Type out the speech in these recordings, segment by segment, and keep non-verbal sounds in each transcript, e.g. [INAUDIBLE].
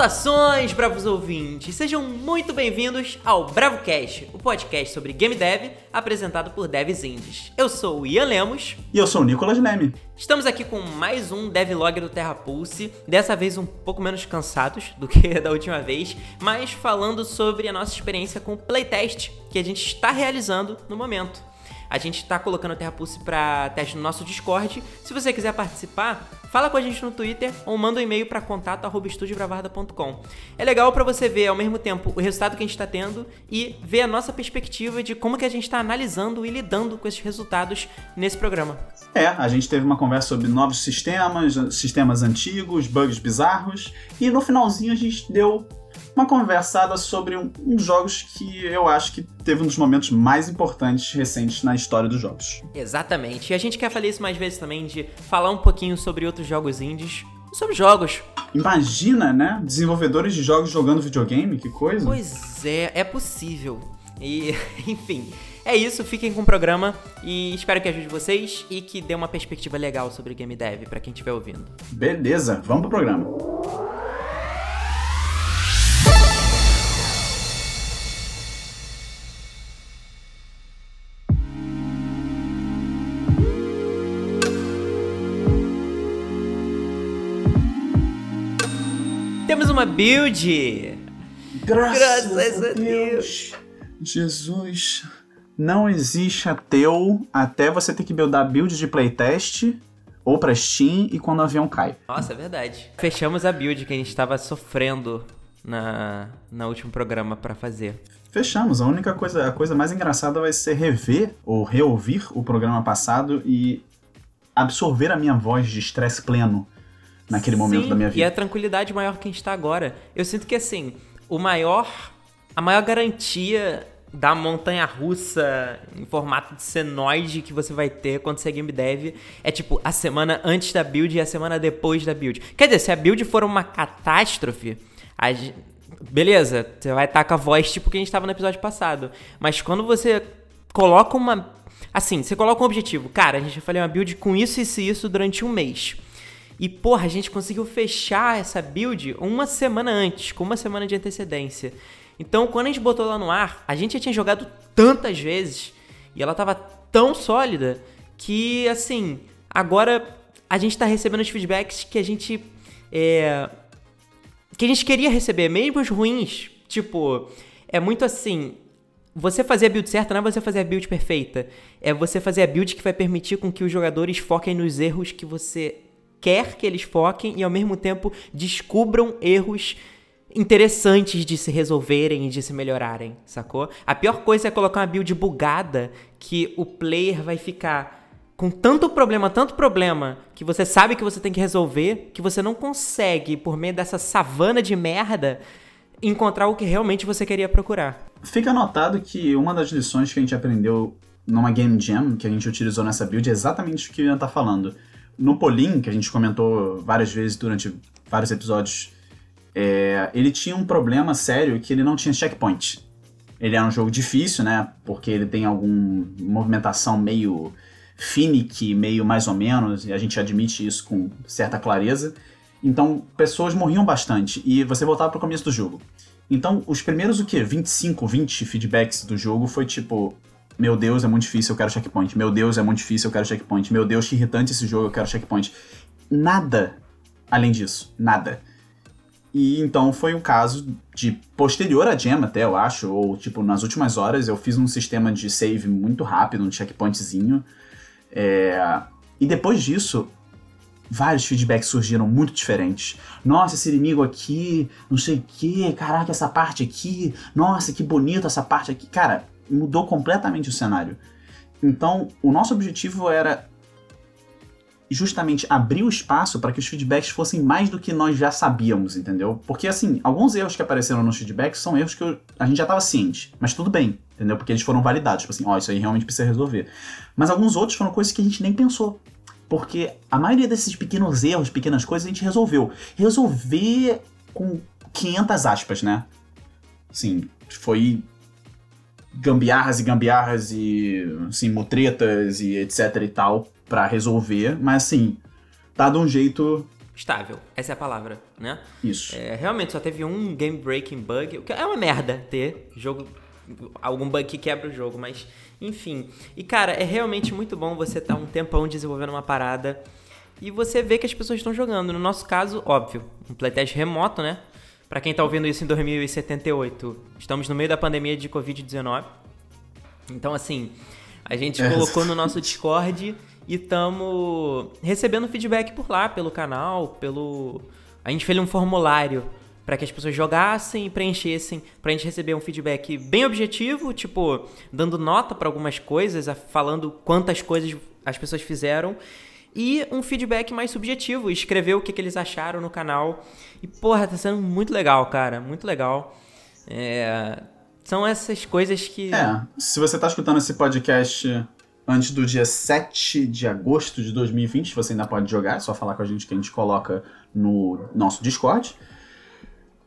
Saudações, bravos ouvintes! Sejam muito bem-vindos ao BravoCast, o podcast sobre game dev apresentado por devs indies. Eu sou o Ian Lemos. E eu sou o Nicolas Leme. Estamos aqui com mais um devlog do Terra Pulse, dessa vez um pouco menos cansados do que [LAUGHS] da última vez, mas falando sobre a nossa experiência com o playtest que a gente está realizando no momento. A gente está colocando o Terra Pulse para teste no nosso Discord. Se você quiser participar, fala com a gente no Twitter ou manda um e-mail para contato@estudiobravarda.com. É legal para você ver ao mesmo tempo o resultado que a gente está tendo e ver a nossa perspectiva de como que a gente está analisando e lidando com esses resultados nesse programa. É, a gente teve uma conversa sobre novos sistemas, sistemas antigos, bugs bizarros e no finalzinho a gente deu uma conversada sobre um, uns jogos que eu acho que teve um dos momentos mais importantes recentes na história dos jogos. Exatamente. E a gente quer fazer isso mais vezes também, de falar um pouquinho sobre outros jogos indies. Sobre jogos. Imagina, né? Desenvolvedores de jogos jogando videogame, que coisa. Pois é, é possível. E, [LAUGHS] enfim, é isso. Fiquem com o programa e espero que ajude vocês e que dê uma perspectiva legal sobre game dev para quem estiver ouvindo. Beleza, vamos pro programa. Temos uma build! Graças, Graças a a Deus. Jesus. Não existe ateu até você ter que buildar build de playtest ou pra Steam e quando o avião cai. Nossa, é verdade. Fechamos a build que a gente estava sofrendo na, na último programa para fazer. Fechamos. A única coisa, a coisa mais engraçada vai ser rever ou reouvir o programa passado e absorver a minha voz de estresse pleno naquele momento Sim, da minha E vida. a tranquilidade maior que a gente tá agora. Eu sinto que assim, o maior. A maior garantia da montanha russa em formato de senoide que você vai ter quando você é game dev é tipo a semana antes da build e a semana depois da build. Quer dizer, se a build for uma catástrofe, a beleza, você vai estar com a voz tipo que a gente tava no episódio passado. Mas quando você coloca uma. Assim, você coloca um objetivo. Cara, a gente vai fazer uma build com isso, isso e isso durante um mês. E, porra, a gente conseguiu fechar essa build uma semana antes, com uma semana de antecedência. Então, quando a gente botou lá no ar, a gente já tinha jogado tantas vezes e ela tava tão sólida que, assim, agora a gente tá recebendo os feedbacks que a gente. É, que a gente queria receber, mesmo os ruins. Tipo, é muito assim. Você fazer a build certa não é você fazer a build perfeita. É você fazer a build que vai permitir com que os jogadores foquem nos erros que você quer que eles foquem e ao mesmo tempo descubram erros interessantes de se resolverem e de se melhorarem, sacou? A pior coisa é colocar uma build bugada que o player vai ficar com tanto problema, tanto problema, que você sabe que você tem que resolver, que você não consegue, por meio dessa savana de merda, encontrar o que realmente você queria procurar. Fica anotado que uma das lições que a gente aprendeu numa Game Jam que a gente utilizou nessa build é exatamente o que o Ian tá falando. No Polin, que a gente comentou várias vezes durante vários episódios, é, ele tinha um problema sério que ele não tinha checkpoint. Ele era um jogo difícil, né? Porque ele tem alguma movimentação meio finicky, meio mais ou menos, e a gente admite isso com certa clareza. Então, pessoas morriam bastante e você voltava pro começo do jogo. Então, os primeiros, o quê? 25, 20 feedbacks do jogo foi tipo: Meu Deus, é muito difícil, eu quero checkpoint. Meu Deus, é muito difícil, eu quero checkpoint. Meu Deus, que irritante esse jogo, eu quero checkpoint. Nada além disso. Nada. E então foi um caso de posterior a Gem até, eu acho, ou tipo, nas últimas horas eu fiz um sistema de save muito rápido, um checkpointzinho. É... E depois disso, vários feedbacks surgiram muito diferentes. Nossa, esse inimigo aqui, não sei o que, caraca, essa parte aqui, nossa, que bonito essa parte aqui. Cara, mudou completamente o cenário. Então, o nosso objetivo era justamente abrir o espaço para que os feedbacks fossem mais do que nós já sabíamos, entendeu? Porque, assim, alguns erros que apareceram nos feedbacks são erros que eu- a gente já estava ciente, mas tudo bem, entendeu? Porque eles foram validados, tipo assim, ó, isso aí realmente precisa resolver. Mas alguns outros foram coisas que a gente nem pensou. Porque a maioria desses pequenos erros, pequenas coisas, a gente resolveu. Resolver com 500 aspas, né? Sim, foi gambiarras e gambiarras e, assim, mutretas e etc e tal pra resolver, mas assim, tá de um jeito estável. Essa é a palavra, né? Isso. É, realmente só teve um game breaking bug, o que é uma merda ter jogo algum bug que quebra o jogo, mas enfim. E cara, é realmente muito bom você estar tá um tempão desenvolvendo uma parada e você vê que as pessoas estão jogando. No nosso caso, óbvio, um playtest remoto, né? Para quem tá ouvindo isso em 2078, estamos no meio da pandemia de Covid-19. Então, assim, a gente é. colocou no nosso Discord e estamos recebendo feedback por lá, pelo canal, pelo. A gente fez um formulário para que as pessoas jogassem e preenchessem, pra gente receber um feedback bem objetivo, tipo, dando nota para algumas coisas, falando quantas coisas as pessoas fizeram, e um feedback mais subjetivo, escrever o que, que eles acharam no canal. E, porra, tá sendo muito legal, cara, muito legal. É... São essas coisas que. É, se você tá escutando esse podcast antes do dia 7 de agosto de 2020, você ainda pode jogar, é só falar com a gente que a gente coloca no nosso Discord.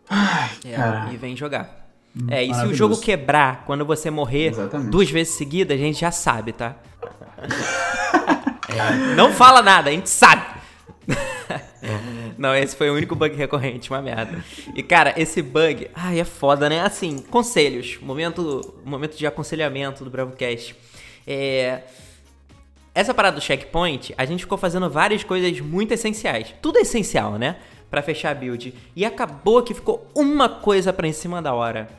Ai, é, e vem jogar. Hum, é, e se o jogo quebrar quando você morrer Exatamente. duas vezes seguidas, a gente já sabe, tá? [LAUGHS] é, não fala nada, a gente sabe. [LAUGHS] Não, esse foi o único bug recorrente, uma merda. E cara, esse bug, ai, é foda, né? Assim, conselhos, momento, momento de aconselhamento do BravoCast. É, essa parada do checkpoint, a gente ficou fazendo várias coisas muito essenciais. Tudo é essencial, né? Para fechar a build. E acabou que ficou uma coisa para em cima da hora,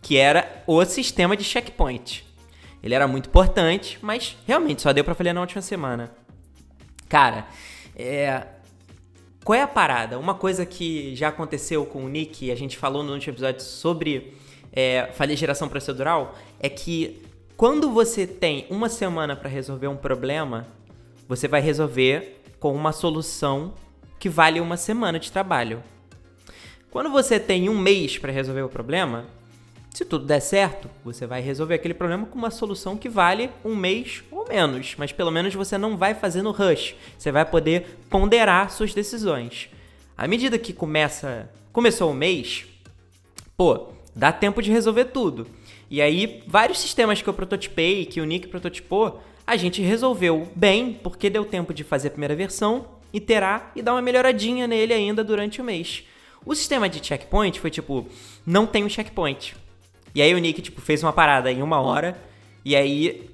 que era o sistema de checkpoint. Ele era muito importante, mas realmente só deu para falhar na última semana. Cara, é, qual é a parada? Uma coisa que já aconteceu com o Nick, e a gente falou no último episódio sobre é, falha geração procedural, é que quando você tem uma semana para resolver um problema, você vai resolver com uma solução que vale uma semana de trabalho. Quando você tem um mês para resolver o problema, se tudo der certo, você vai resolver aquele problema com uma solução que vale um mês ou menos, mas pelo menos você não vai fazer no rush. Você vai poder ponderar suas decisões. À medida que começa, começou o mês, pô, dá tempo de resolver tudo. E aí, vários sistemas que eu prototipei, que o Nick prototipou, a gente resolveu bem, porque deu tempo de fazer a primeira versão, iterar e dar uma melhoradinha nele ainda durante o mês. O sistema de checkpoint foi tipo, não tem um checkpoint. E aí o Nick, tipo, fez uma parada em uma hora. E aí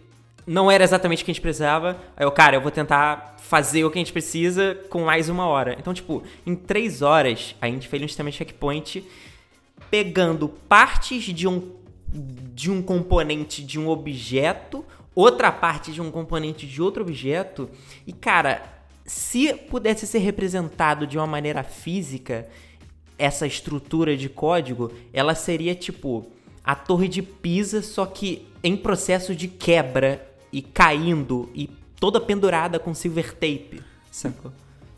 não era exatamente o que a gente precisava. Aí eu, cara, eu vou tentar fazer o que a gente precisa com mais uma hora. Então, tipo, em três horas, a gente fez um sistema de checkpoint pegando partes de um, de um componente de um objeto, outra parte de um componente de outro objeto. E, cara, se pudesse ser representado de uma maneira física, essa estrutura de código, ela seria tipo a Torre de Pisa, só que em processo de quebra e caindo e toda pendurada com silver tape, sacou?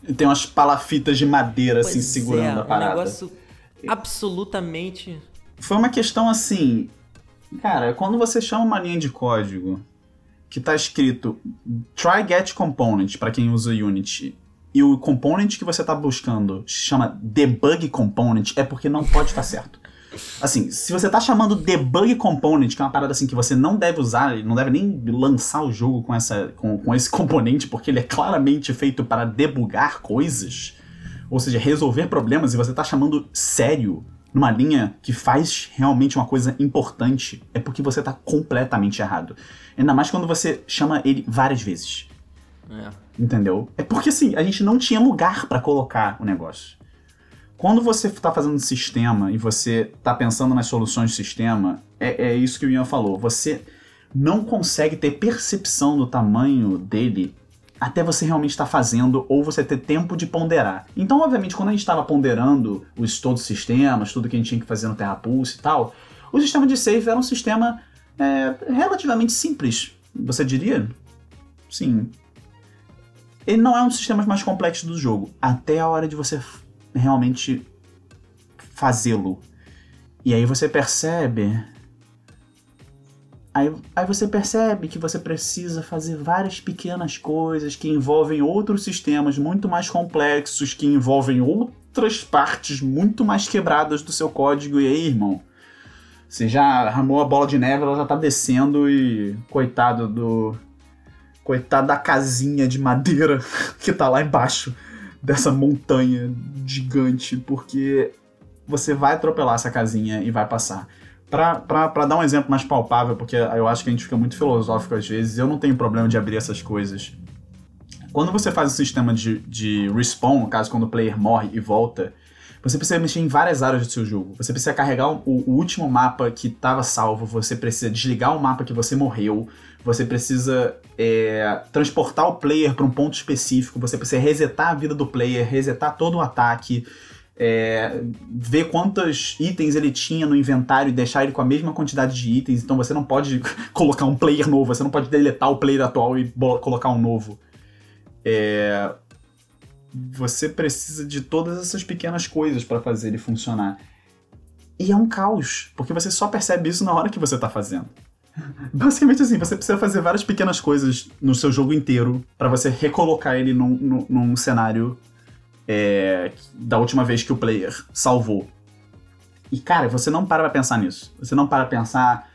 E tem umas palafitas de madeira assim, pois assim segurando é, a parada. Um negócio absolutamente. Foi uma questão assim. Cara, quando você chama uma linha de código que tá escrito try get component para quem usa Unity e o component que você tá buscando chama debug component, é porque não pode estar tá certo. Assim, se você tá chamando debug component, que é uma parada assim que você não deve usar, não deve nem lançar o jogo com, essa, com, com esse [LAUGHS] componente, porque ele é claramente feito para debugar coisas, ou seja, resolver problemas, e você tá chamando sério numa linha que faz realmente uma coisa importante, é porque você tá completamente errado. Ainda mais quando você chama ele várias vezes. É. Entendeu? É porque assim, a gente não tinha lugar para colocar o negócio. Quando você está fazendo sistema e você está pensando nas soluções do sistema, é, é isso que o Ian falou. Você não consegue ter percepção do tamanho dele até você realmente estar tá fazendo ou você ter tempo de ponderar. Então, obviamente, quando a gente estava ponderando os todos os sistemas, tudo que a gente tinha que fazer no TerraPulse e tal, o sistema de save era um sistema é, relativamente simples, você diria? Sim. Ele não é um dos sistemas mais complexos do jogo, até a hora de você realmente fazê-lo. E aí você percebe. Aí, aí você percebe que você precisa fazer várias pequenas coisas que envolvem outros sistemas muito mais complexos, que envolvem outras partes muito mais quebradas do seu código. E aí, irmão, você já armou a bola de neve, ela já tá descendo e. Coitado do. Coitado da casinha de madeira [LAUGHS] que tá lá embaixo dessa montanha gigante, porque você vai atropelar essa casinha e vai passar. Para dar um exemplo mais palpável, porque eu acho que a gente fica muito filosófico às vezes, eu não tenho problema de abrir essas coisas. Quando você faz o sistema de, de respawn, no caso, quando o player morre e volta, você precisa mexer em várias áreas do seu jogo. Você precisa carregar o, o último mapa que estava salvo, você precisa desligar o mapa que você morreu, você precisa é, transportar o player para um ponto específico, você precisa resetar a vida do player, resetar todo o ataque, é, ver quantos itens ele tinha no inventário e deixar ele com a mesma quantidade de itens. Então você não pode [LAUGHS] colocar um player novo, você não pode deletar o player atual e colocar um novo. É, você precisa de todas essas pequenas coisas para fazer ele funcionar. E é um caos, porque você só percebe isso na hora que você tá fazendo. [LAUGHS] Basicamente assim, você precisa fazer várias pequenas coisas no seu jogo inteiro para você recolocar ele num, num, num cenário é, da última vez que o player salvou. E cara, você não para pra pensar nisso. Você não para pra pensar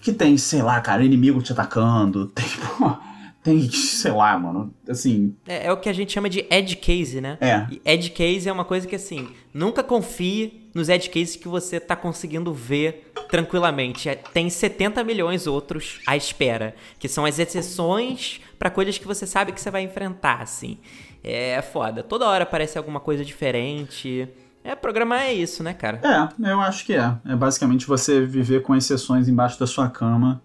que tem, sei lá, cara, inimigo te atacando, [LAUGHS] tem, pô, tem, sei lá, mano, assim... É, é, o que a gente chama de edge case, né? É. E edge case é uma coisa que, assim, nunca confie nos edge cases que você tá conseguindo ver tranquilamente. É, tem 70 milhões outros à espera, que são as exceções para coisas que você sabe que você vai enfrentar, assim. É foda. Toda hora aparece alguma coisa diferente. É, programar é isso, né, cara? É, eu acho que é. É basicamente você viver com exceções embaixo da sua cama.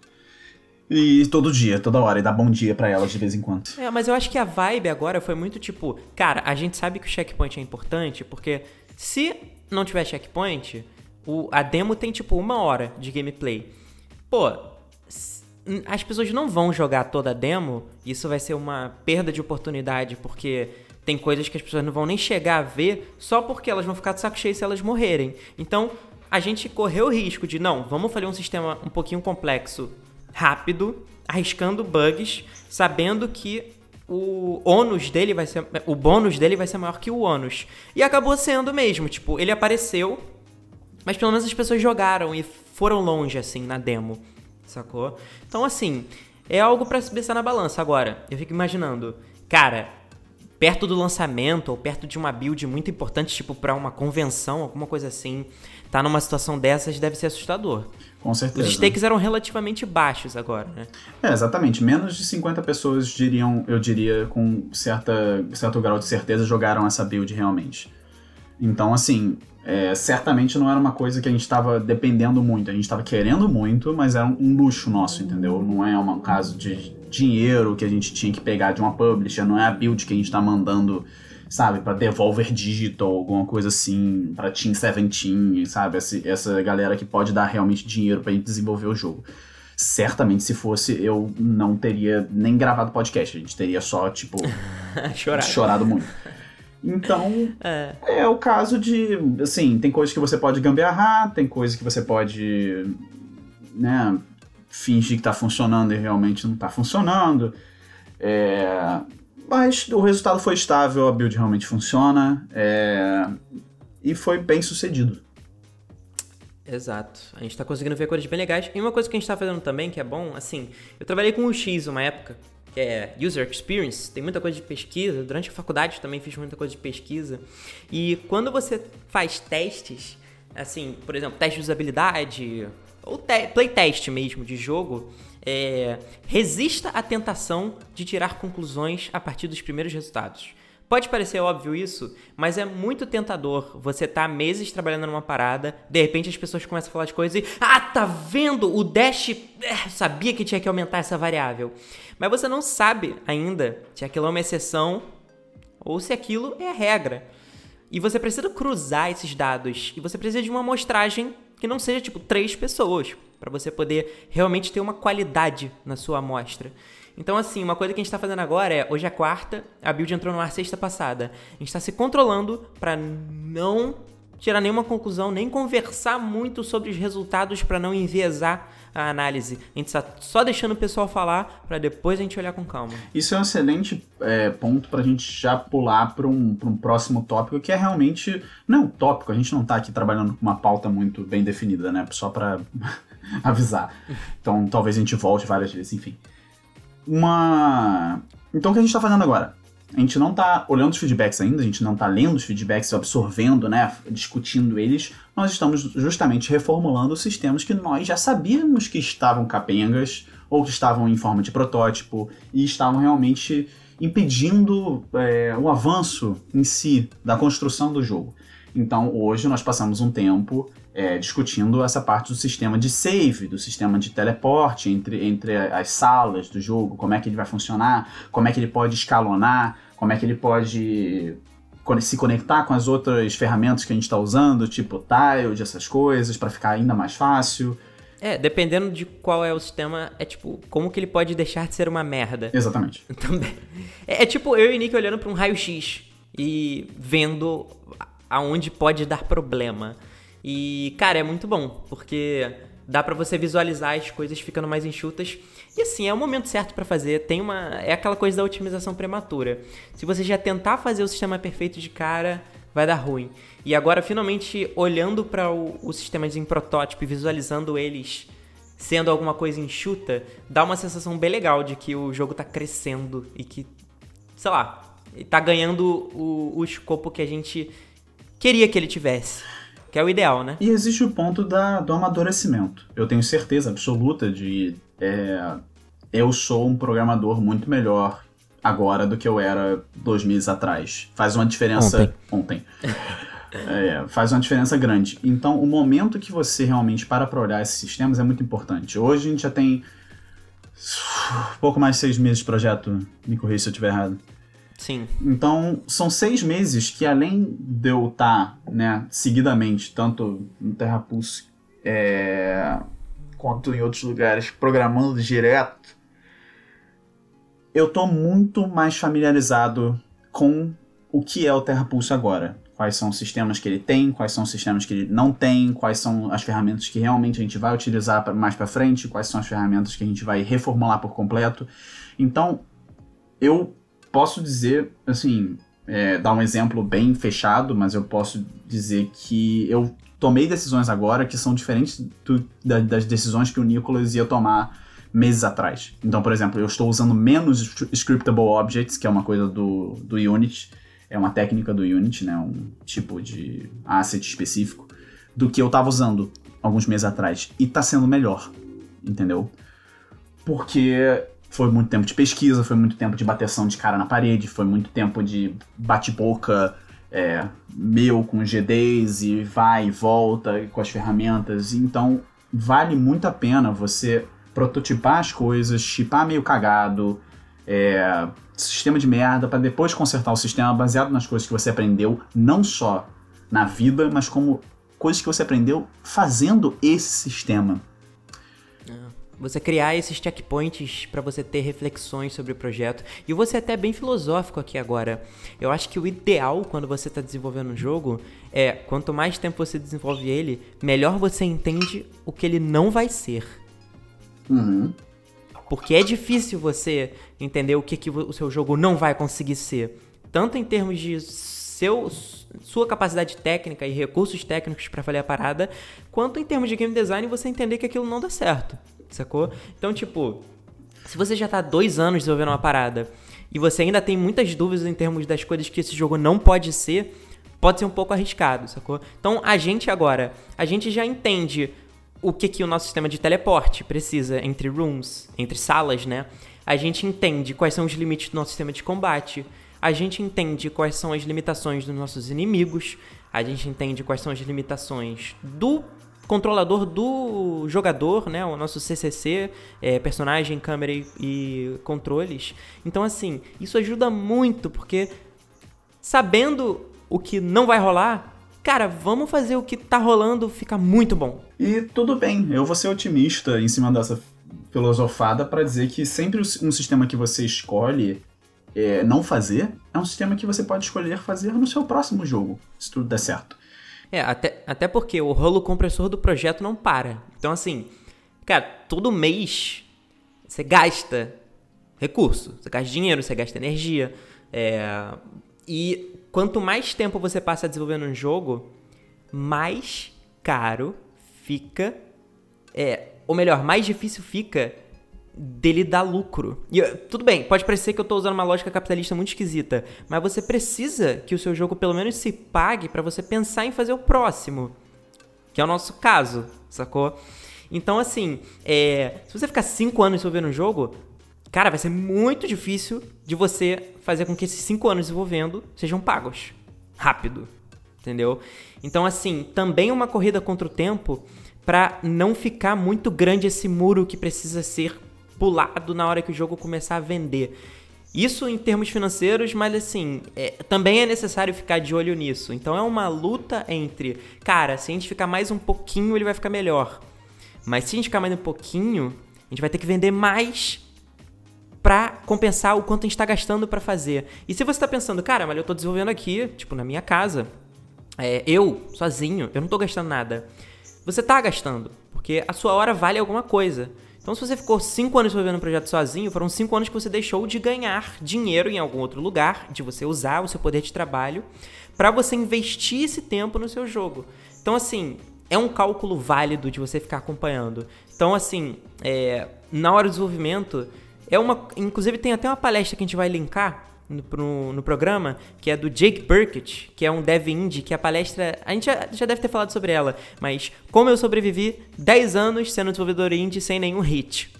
E todo dia, toda hora, e dar bom dia para elas de vez em quando. É, mas eu acho que a vibe agora foi muito tipo, cara, a gente sabe que o checkpoint é importante, porque se não tiver checkpoint, o, a demo tem tipo uma hora de gameplay. Pô, as pessoas não vão jogar toda a demo, isso vai ser uma perda de oportunidade, porque tem coisas que as pessoas não vão nem chegar a ver só porque elas vão ficar de saco cheio se elas morrerem. Então, a gente correu o risco de, não, vamos fazer um sistema um pouquinho complexo, rápido, arriscando bugs, sabendo que o ônus dele vai ser. O bônus dele vai ser maior que o ônus. E acabou sendo mesmo. Tipo, ele apareceu, mas pelo menos as pessoas jogaram e foram longe, assim, na demo sacou? Então, assim, é algo para se pensar na balança. Agora, eu fico imaginando, cara, perto do lançamento ou perto de uma build muito importante, tipo para uma convenção, alguma coisa assim, tá numa situação dessas deve ser assustador. Com certeza. Os stakes eram relativamente baixos agora, né? É, exatamente. Menos de 50 pessoas diriam, eu diria, com certa, certo grau de certeza, jogaram essa build realmente. Então, assim, é, certamente não era uma coisa que a gente estava dependendo muito. A gente estava querendo muito, mas era um luxo nosso, entendeu? Não é um caso de dinheiro que a gente tinha que pegar de uma publisher, não é a build que a gente está mandando, sabe, para Devolver Digital, alguma coisa assim, para Team 17, sabe? Essa, essa galera que pode dar realmente dinheiro para gente desenvolver o jogo. Certamente, se fosse, eu não teria nem gravado podcast. A gente teria só, tipo, [LAUGHS] chorado. chorado muito. Então, é. é. o caso de, assim, tem coisas que você pode gambiarrar, tem coisas que você pode, né, fingir que tá funcionando e realmente não tá funcionando. É, mas o resultado foi estável, a build realmente funciona é, e foi bem sucedido. Exato. A gente tá conseguindo ver coisas bem legais. E uma coisa que a gente tá fazendo também, que é bom, assim, eu trabalhei com o X uma época, que é User Experience, tem muita coisa de pesquisa. Durante a faculdade também fiz muita coisa de pesquisa. E quando você faz testes, assim, por exemplo, teste de usabilidade, ou te playtest mesmo de jogo, é, resista à tentação de tirar conclusões a partir dos primeiros resultados. Pode parecer óbvio isso, mas é muito tentador você tá meses trabalhando numa parada, de repente as pessoas começam a falar de coisas e. Ah, tá vendo? O Dash. É, sabia que tinha que aumentar essa variável. Mas você não sabe ainda se aquilo é uma exceção ou se aquilo é a regra. E você precisa cruzar esses dados. E você precisa de uma amostragem que não seja tipo três pessoas, para você poder realmente ter uma qualidade na sua amostra. Então, assim, uma coisa que a gente está fazendo agora é, hoje é quarta, a build entrou no ar sexta passada. A gente está se controlando para não tirar nenhuma conclusão, nem conversar muito sobre os resultados para não enviesar a análise. A gente está só deixando o pessoal falar para depois a gente olhar com calma. Isso é um excelente é, ponto para a gente já pular para um, um próximo tópico, que é realmente. Não tópico, a gente não está aqui trabalhando com uma pauta muito bem definida, né? Só para [LAUGHS] avisar. Então talvez a gente volte várias vezes, enfim uma. Então o que a gente está fazendo agora? a gente não está olhando os feedbacks ainda, a gente não está lendo os feedbacks, absorvendo, né, discutindo eles, nós estamos justamente reformulando os sistemas que nós já sabíamos que estavam capengas ou que estavam em forma de protótipo e estavam realmente impedindo é, o avanço em si da construção do jogo. Então hoje nós passamos um tempo é, discutindo essa parte do sistema de save, do sistema de teleporte entre, entre as salas do jogo, como é que ele vai funcionar, como é que ele pode escalonar, como é que ele pode se conectar com as outras ferramentas que a gente está usando, tipo Tiled, essas coisas, para ficar ainda mais fácil. É, dependendo de qual é o sistema, é tipo, como que ele pode deixar de ser uma merda. Exatamente. [LAUGHS] Também. É, é tipo eu e Nick olhando para um raio-x e vendo aonde pode dar problema. E, cara, é muito bom, porque dá para você visualizar as coisas ficando mais enxutas. E assim, é o momento certo para fazer. Tem uma é aquela coisa da otimização prematura. Se você já tentar fazer o sistema perfeito de cara, vai dar ruim. E agora finalmente olhando para o, o sistema em protótipo e visualizando eles sendo alguma coisa enxuta, dá uma sensação bem legal de que o jogo tá crescendo e que, sei lá, tá ganhando o, o escopo que a gente queria que ele tivesse. Que é o ideal, né? E existe o ponto da, do amadurecimento. Eu tenho certeza absoluta de. É, eu sou um programador muito melhor agora do que eu era dois meses atrás. Faz uma diferença. Ontem. ontem. [LAUGHS] É, faz uma diferença grande. Então, o momento que você realmente para para olhar esses sistemas é muito importante. Hoje a gente já tem pouco mais de seis meses de projeto. Me corrija se eu estiver errado. Sim. Então, são seis meses que além de eu estar, tá, né, seguidamente, tanto no Terra Pulse é, quanto em outros lugares, programando direto, eu tô muito mais familiarizado com o que é o Terra Pulse agora. Quais são os sistemas que ele tem, quais são os sistemas que ele não tem, quais são as ferramentas que realmente a gente vai utilizar mais para frente, quais são as ferramentas que a gente vai reformular por completo. Então, eu posso dizer, assim, é, dar um exemplo bem fechado, mas eu posso dizer que eu tomei decisões agora que são diferentes do, da, das decisões que o Nicholas ia tomar meses atrás. Então, por exemplo, eu estou usando menos scriptable objects, que é uma coisa do, do Unity, é uma técnica do Unity, né, um tipo de asset específico, do que eu estava usando alguns meses atrás. E está sendo melhor, entendeu? Porque foi muito tempo de pesquisa, foi muito tempo de bateção de cara na parede, foi muito tempo de bate-boca é, meu com GDs e vai e volta com as ferramentas. Então, vale muito a pena você prototipar as coisas, chipar meio cagado, é, sistema de merda, para depois consertar o sistema baseado nas coisas que você aprendeu, não só na vida, mas como coisas que você aprendeu fazendo esse sistema. Você criar esses checkpoints para você ter reflexões sobre o projeto. E você é até bem filosófico aqui agora. Eu acho que o ideal quando você está desenvolvendo um jogo é quanto mais tempo você desenvolve ele, melhor você entende o que ele não vai ser. Uhum. Porque é difícil você entender o que, que o seu jogo não vai conseguir ser. Tanto em termos de seu, sua capacidade técnica e recursos técnicos para fazer a parada, quanto em termos de game design você entender que aquilo não dá certo sacou? Então, tipo, se você já tá dois anos desenvolvendo uma parada e você ainda tem muitas dúvidas em termos das coisas que esse jogo não pode ser, pode ser um pouco arriscado, sacou? Então, a gente agora, a gente já entende o que, que o nosso sistema de teleporte precisa entre rooms, entre salas, né? A gente entende quais são os limites do nosso sistema de combate. A gente entende quais são as limitações dos nossos inimigos. A gente entende quais são as limitações do controlador do jogador, né? O nosso CCC, é, personagem, câmera e, e controles. Então, assim, isso ajuda muito, porque sabendo o que não vai rolar, cara, vamos fazer o que tá rolando ficar muito bom. E tudo bem, eu vou ser otimista em cima dessa filosofada para dizer que sempre um sistema que você escolhe é, não fazer é um sistema que você pode escolher fazer no seu próximo jogo, se tudo der certo. É, até, até porque o rolo compressor do projeto não para. Então, assim, cara, todo mês você gasta recurso, você gasta dinheiro, você gasta energia. É, e quanto mais tempo você passa desenvolvendo um jogo, mais caro fica. É, ou melhor, mais difícil fica dele dar lucro. E tudo bem, pode parecer que eu tô usando uma lógica capitalista muito esquisita, mas você precisa que o seu jogo pelo menos se pague para você pensar em fazer o próximo. Que é o nosso caso, sacou? Então, assim, é, se você ficar 5 anos desenvolvendo um jogo, cara, vai ser muito difícil de você fazer com que esses 5 anos desenvolvendo sejam pagos. Rápido. Entendeu? Então, assim, também uma corrida contra o tempo para não ficar muito grande esse muro que precisa ser pulado na hora que o jogo começar a vender. Isso em termos financeiros, mas assim, é, também é necessário ficar de olho nisso. Então é uma luta entre, cara, se a gente ficar mais um pouquinho, ele vai ficar melhor. Mas se a gente ficar mais um pouquinho, a gente vai ter que vender mais pra compensar o quanto a gente tá gastando para fazer. E se você tá pensando, cara, mas eu tô desenvolvendo aqui, tipo, na minha casa, é, eu, sozinho, eu não tô gastando nada. Você tá gastando, porque a sua hora vale alguma coisa. Então, se você ficou 5 anos desenvolvendo um projeto sozinho, foram 5 anos que você deixou de ganhar dinheiro em algum outro lugar, de você usar o seu poder de trabalho, para você investir esse tempo no seu jogo. Então, assim, é um cálculo válido de você ficar acompanhando. Então, assim, é, na hora do desenvolvimento, é uma. Inclusive, tem até uma palestra que a gente vai linkar no, no, programa, que é do Jake Burkett, que é um dev indie, que a palestra. A gente já, já deve ter falado sobre ela, mas como eu sobrevivi 10 anos sendo desenvolvedor indie sem nenhum hit.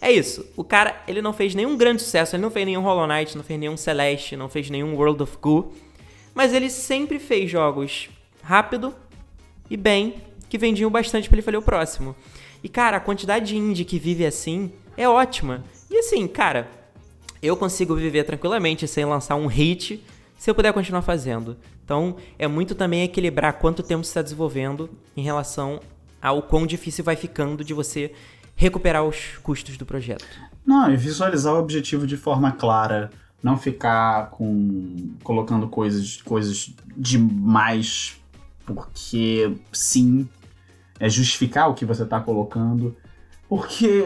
É isso. O cara, ele não fez nenhum grande sucesso, ele não fez nenhum Hollow Knight, não fez nenhum Celeste, não fez nenhum World of Goo, mas ele sempre fez jogos rápido e bem, que vendiam bastante para ele fazer o próximo. E cara, a quantidade de indie que vive assim é ótima. E assim, cara, eu consigo viver tranquilamente sem lançar um hit se eu puder continuar fazendo. Então, é muito também equilibrar quanto tempo você está desenvolvendo em relação ao quão difícil vai ficando de você recuperar os custos do projeto. Não, e visualizar o objetivo de forma clara, não ficar com colocando coisas coisas demais porque sim, é justificar o que você está colocando, porque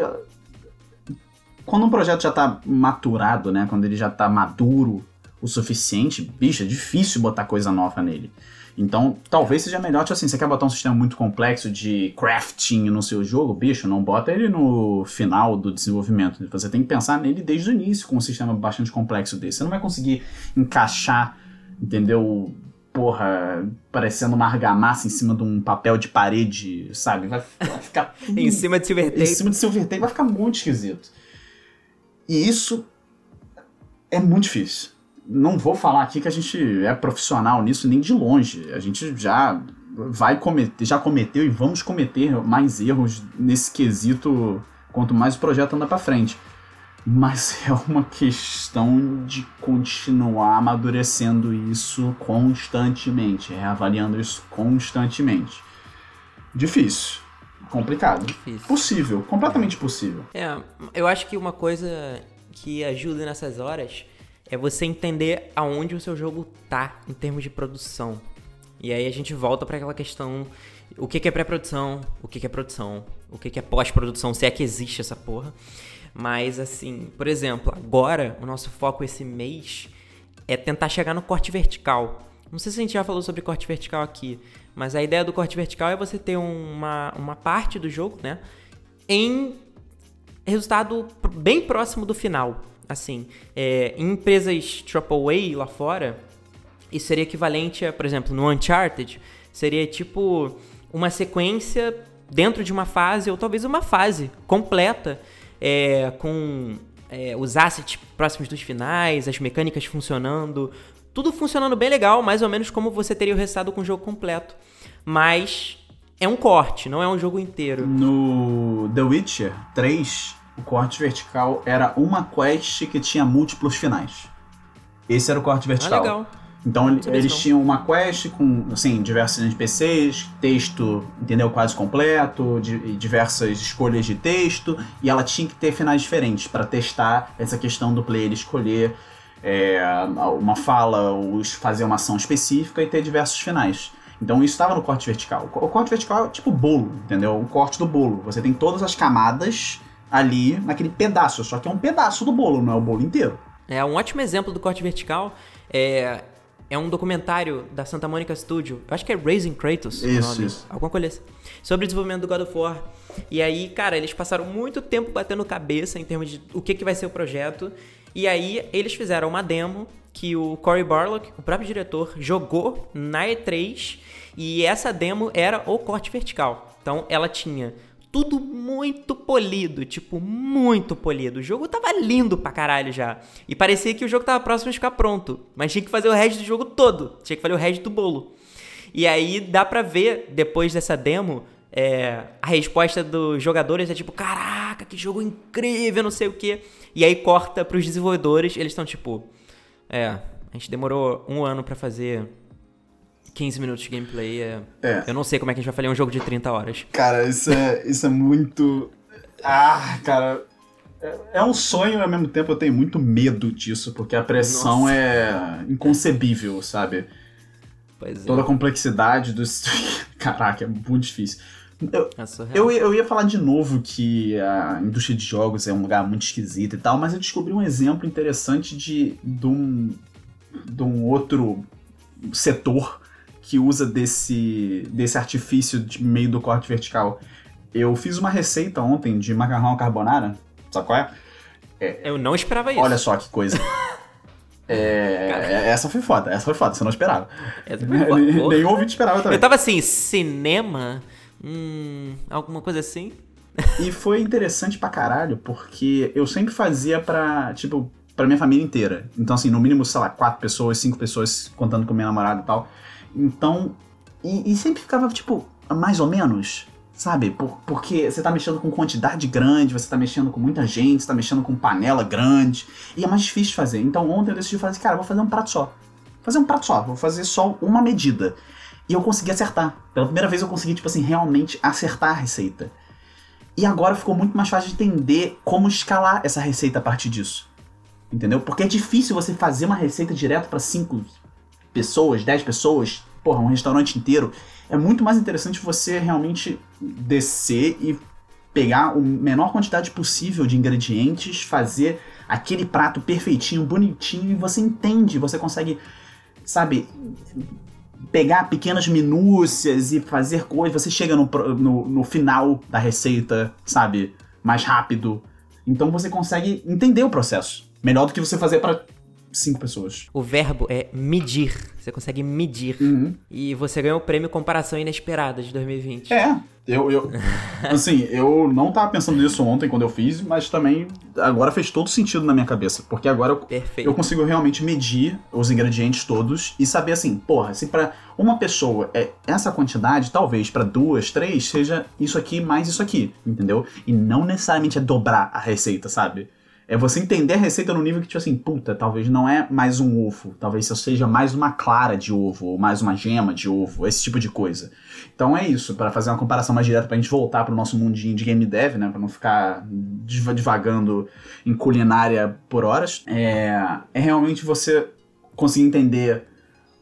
quando um projeto já tá maturado, né? Quando ele já tá maduro o suficiente, bicho, é difícil botar coisa nova nele. Então, talvez seja melhor, tipo assim, você quer botar um sistema muito complexo de crafting no seu jogo, bicho, não bota ele no final do desenvolvimento. Você tem que pensar nele desde o início com um sistema bastante complexo desse. Você não vai conseguir encaixar, entendeu? Porra, parecendo uma argamassa em cima de um papel de parede, sabe? Vai, vai ficar. [LAUGHS] em cima de silver tape. Em cima de silver tape vai ficar muito esquisito. E isso é muito difícil. Não vou falar aqui que a gente é profissional nisso nem de longe. A gente já vai cometer, já cometeu e vamos cometer mais erros nesse quesito quanto mais o projeto anda para frente. Mas [LAUGHS] é uma questão de continuar amadurecendo isso constantemente, reavaliando isso constantemente. Difícil complicado. Difícil. Possível, completamente possível. É, eu acho que uma coisa que ajuda nessas horas é você entender aonde o seu jogo tá em termos de produção. E aí a gente volta para aquela questão: o que, é pré-produção, o que, é produção, o que, é pós-produção, se é que existe essa porra. Mas assim, por exemplo, agora o nosso foco esse mês é tentar chegar no corte vertical. Não sei se a gente já falou sobre corte vertical aqui, mas a ideia do corte vertical é você ter uma, uma parte do jogo, né? Em resultado bem próximo do final. Assim, é, em empresas AAA lá fora, isso seria equivalente a, por exemplo, no Uncharted, seria tipo uma sequência dentro de uma fase, ou talvez uma fase completa, é, com é, os assets próximos dos finais, as mecânicas funcionando, tudo funcionando bem legal, mais ou menos como você teria o resultado com o jogo completo. Mas é um corte, não é um jogo inteiro. No The Witcher 3, o corte vertical era uma quest que tinha múltiplos finais. Esse era o corte vertical. Ah, legal. Então eles tinham uma quest com, assim, diversos NPCs, texto, entendeu, quase completo, diversas escolhas de texto, e ela tinha que ter finais diferentes para testar essa questão do player escolher é, uma fala ou fazer uma ação específica e ter diversos finais. Então isso estava no corte vertical. O corte vertical é tipo bolo, entendeu? O corte do bolo. Você tem todas as camadas ali naquele pedaço, só que é um pedaço do bolo, não é o bolo inteiro. É um ótimo exemplo do corte vertical. É, é um documentário da Santa Monica Studio. Eu acho que é Raising Kratos. Isso, nome, isso. Alguma coisa assim. Sobre o desenvolvimento do God of War. E aí, cara, eles passaram muito tempo batendo cabeça em termos de o que, que vai ser o projeto. E aí, eles fizeram uma demo que o Cory Barlog, o próprio diretor, jogou na E3. E essa demo era o corte vertical. Então, ela tinha tudo muito polido, tipo, muito polido. O jogo tava lindo pra caralho já. E parecia que o jogo tava próximo de ficar pronto. Mas tinha que fazer o resto do jogo todo. Tinha que fazer o resto do bolo. E aí dá pra ver, depois dessa demo, é, a resposta dos jogadores é tipo, caraca, que jogo incrível, não sei o quê. E aí corta pros desenvolvedores, eles estão tipo, é, a gente demorou um ano pra fazer 15 minutos de gameplay. É... É. Eu não sei como é que a gente vai fazer um jogo de 30 horas. Cara, isso é, isso é muito. Ah, cara. É, é um sonho e ao mesmo tempo eu tenho muito medo disso, porque a pressão Nossa. é inconcebível, sabe? Pois é. Toda a complexidade dos. [LAUGHS] Caraca, é muito difícil. Eu, É eu, ia- eu ia falar de novo que a indústria de jogos é um lugar muito esquisito e tal, mas eu descobri um exemplo interessante de, de, um, de um outro setor que usa desse, desse artifício de meio do corte vertical. Eu fiz uma receita ontem de macarrão carbonara, sabe qual é? Eu não esperava isso. Olha só que coisa. [LAUGHS] É, essa foi foda, essa foi foda, você não esperava. Essa foi foda, [LAUGHS] porra. Nenhum ouvinte esperava também. Eu tava assim, cinema? Hum. Alguma coisa assim? E foi interessante pra caralho, porque eu sempre fazia pra, tipo, pra minha família inteira. Então, assim, no mínimo, sei lá, quatro pessoas, cinco pessoas, contando com minha namorada e tal. Então, e, e sempre ficava, tipo, mais ou menos, sabe? Por- porque você tá mexendo com quantidade grande, você tá mexendo com muita gente, você tá mexendo com panela grande, e é mais difícil de fazer. Então, ontem eu decidi fazer cara, vou fazer um prato só. Vou fazer um prato só, vou fazer só uma medida. E eu consegui acertar. Pela primeira vez eu consegui, tipo assim, realmente acertar a receita. E agora ficou muito mais fácil de entender como escalar essa receita a partir disso. Entendeu? Porque é difícil você fazer uma receita direto para 5 pessoas, 10 pessoas, porra, um restaurante inteiro. É muito mais interessante você realmente descer e pegar a menor quantidade possível de ingredientes, fazer aquele prato perfeitinho, bonitinho, e você entende, você consegue, sabe, pegar pequenas minúcias e fazer coisas. Você chega no, no, no final da receita, sabe? Mais rápido. Então você consegue entender o processo. Melhor do que você fazer para cinco pessoas. O verbo é medir. Você consegue medir. Uhum. E você ganhou o prêmio Comparação Inesperada de 2020. É, eu, eu. [LAUGHS] Assim, eu não tava pensando nisso ontem quando eu fiz, mas também agora fez todo sentido na minha cabeça. Porque agora eu, Perfeito. eu consigo realmente medir os ingredientes todos e saber assim, porra, se pra uma pessoa é essa quantidade, talvez pra duas, três, seja isso aqui mais isso aqui, entendeu? E não necessariamente é dobrar a receita, sabe? É você entender a receita no nível que, tipo assim, puta, talvez não é mais um ovo, talvez seja mais uma clara de ovo, ou mais uma gema de ovo, esse tipo de coisa. Então é isso, para fazer uma comparação mais direta, pra gente voltar pro nosso mundinho de game dev, né, pra não ficar diva- divagando em culinária por horas, é, é realmente você conseguir entender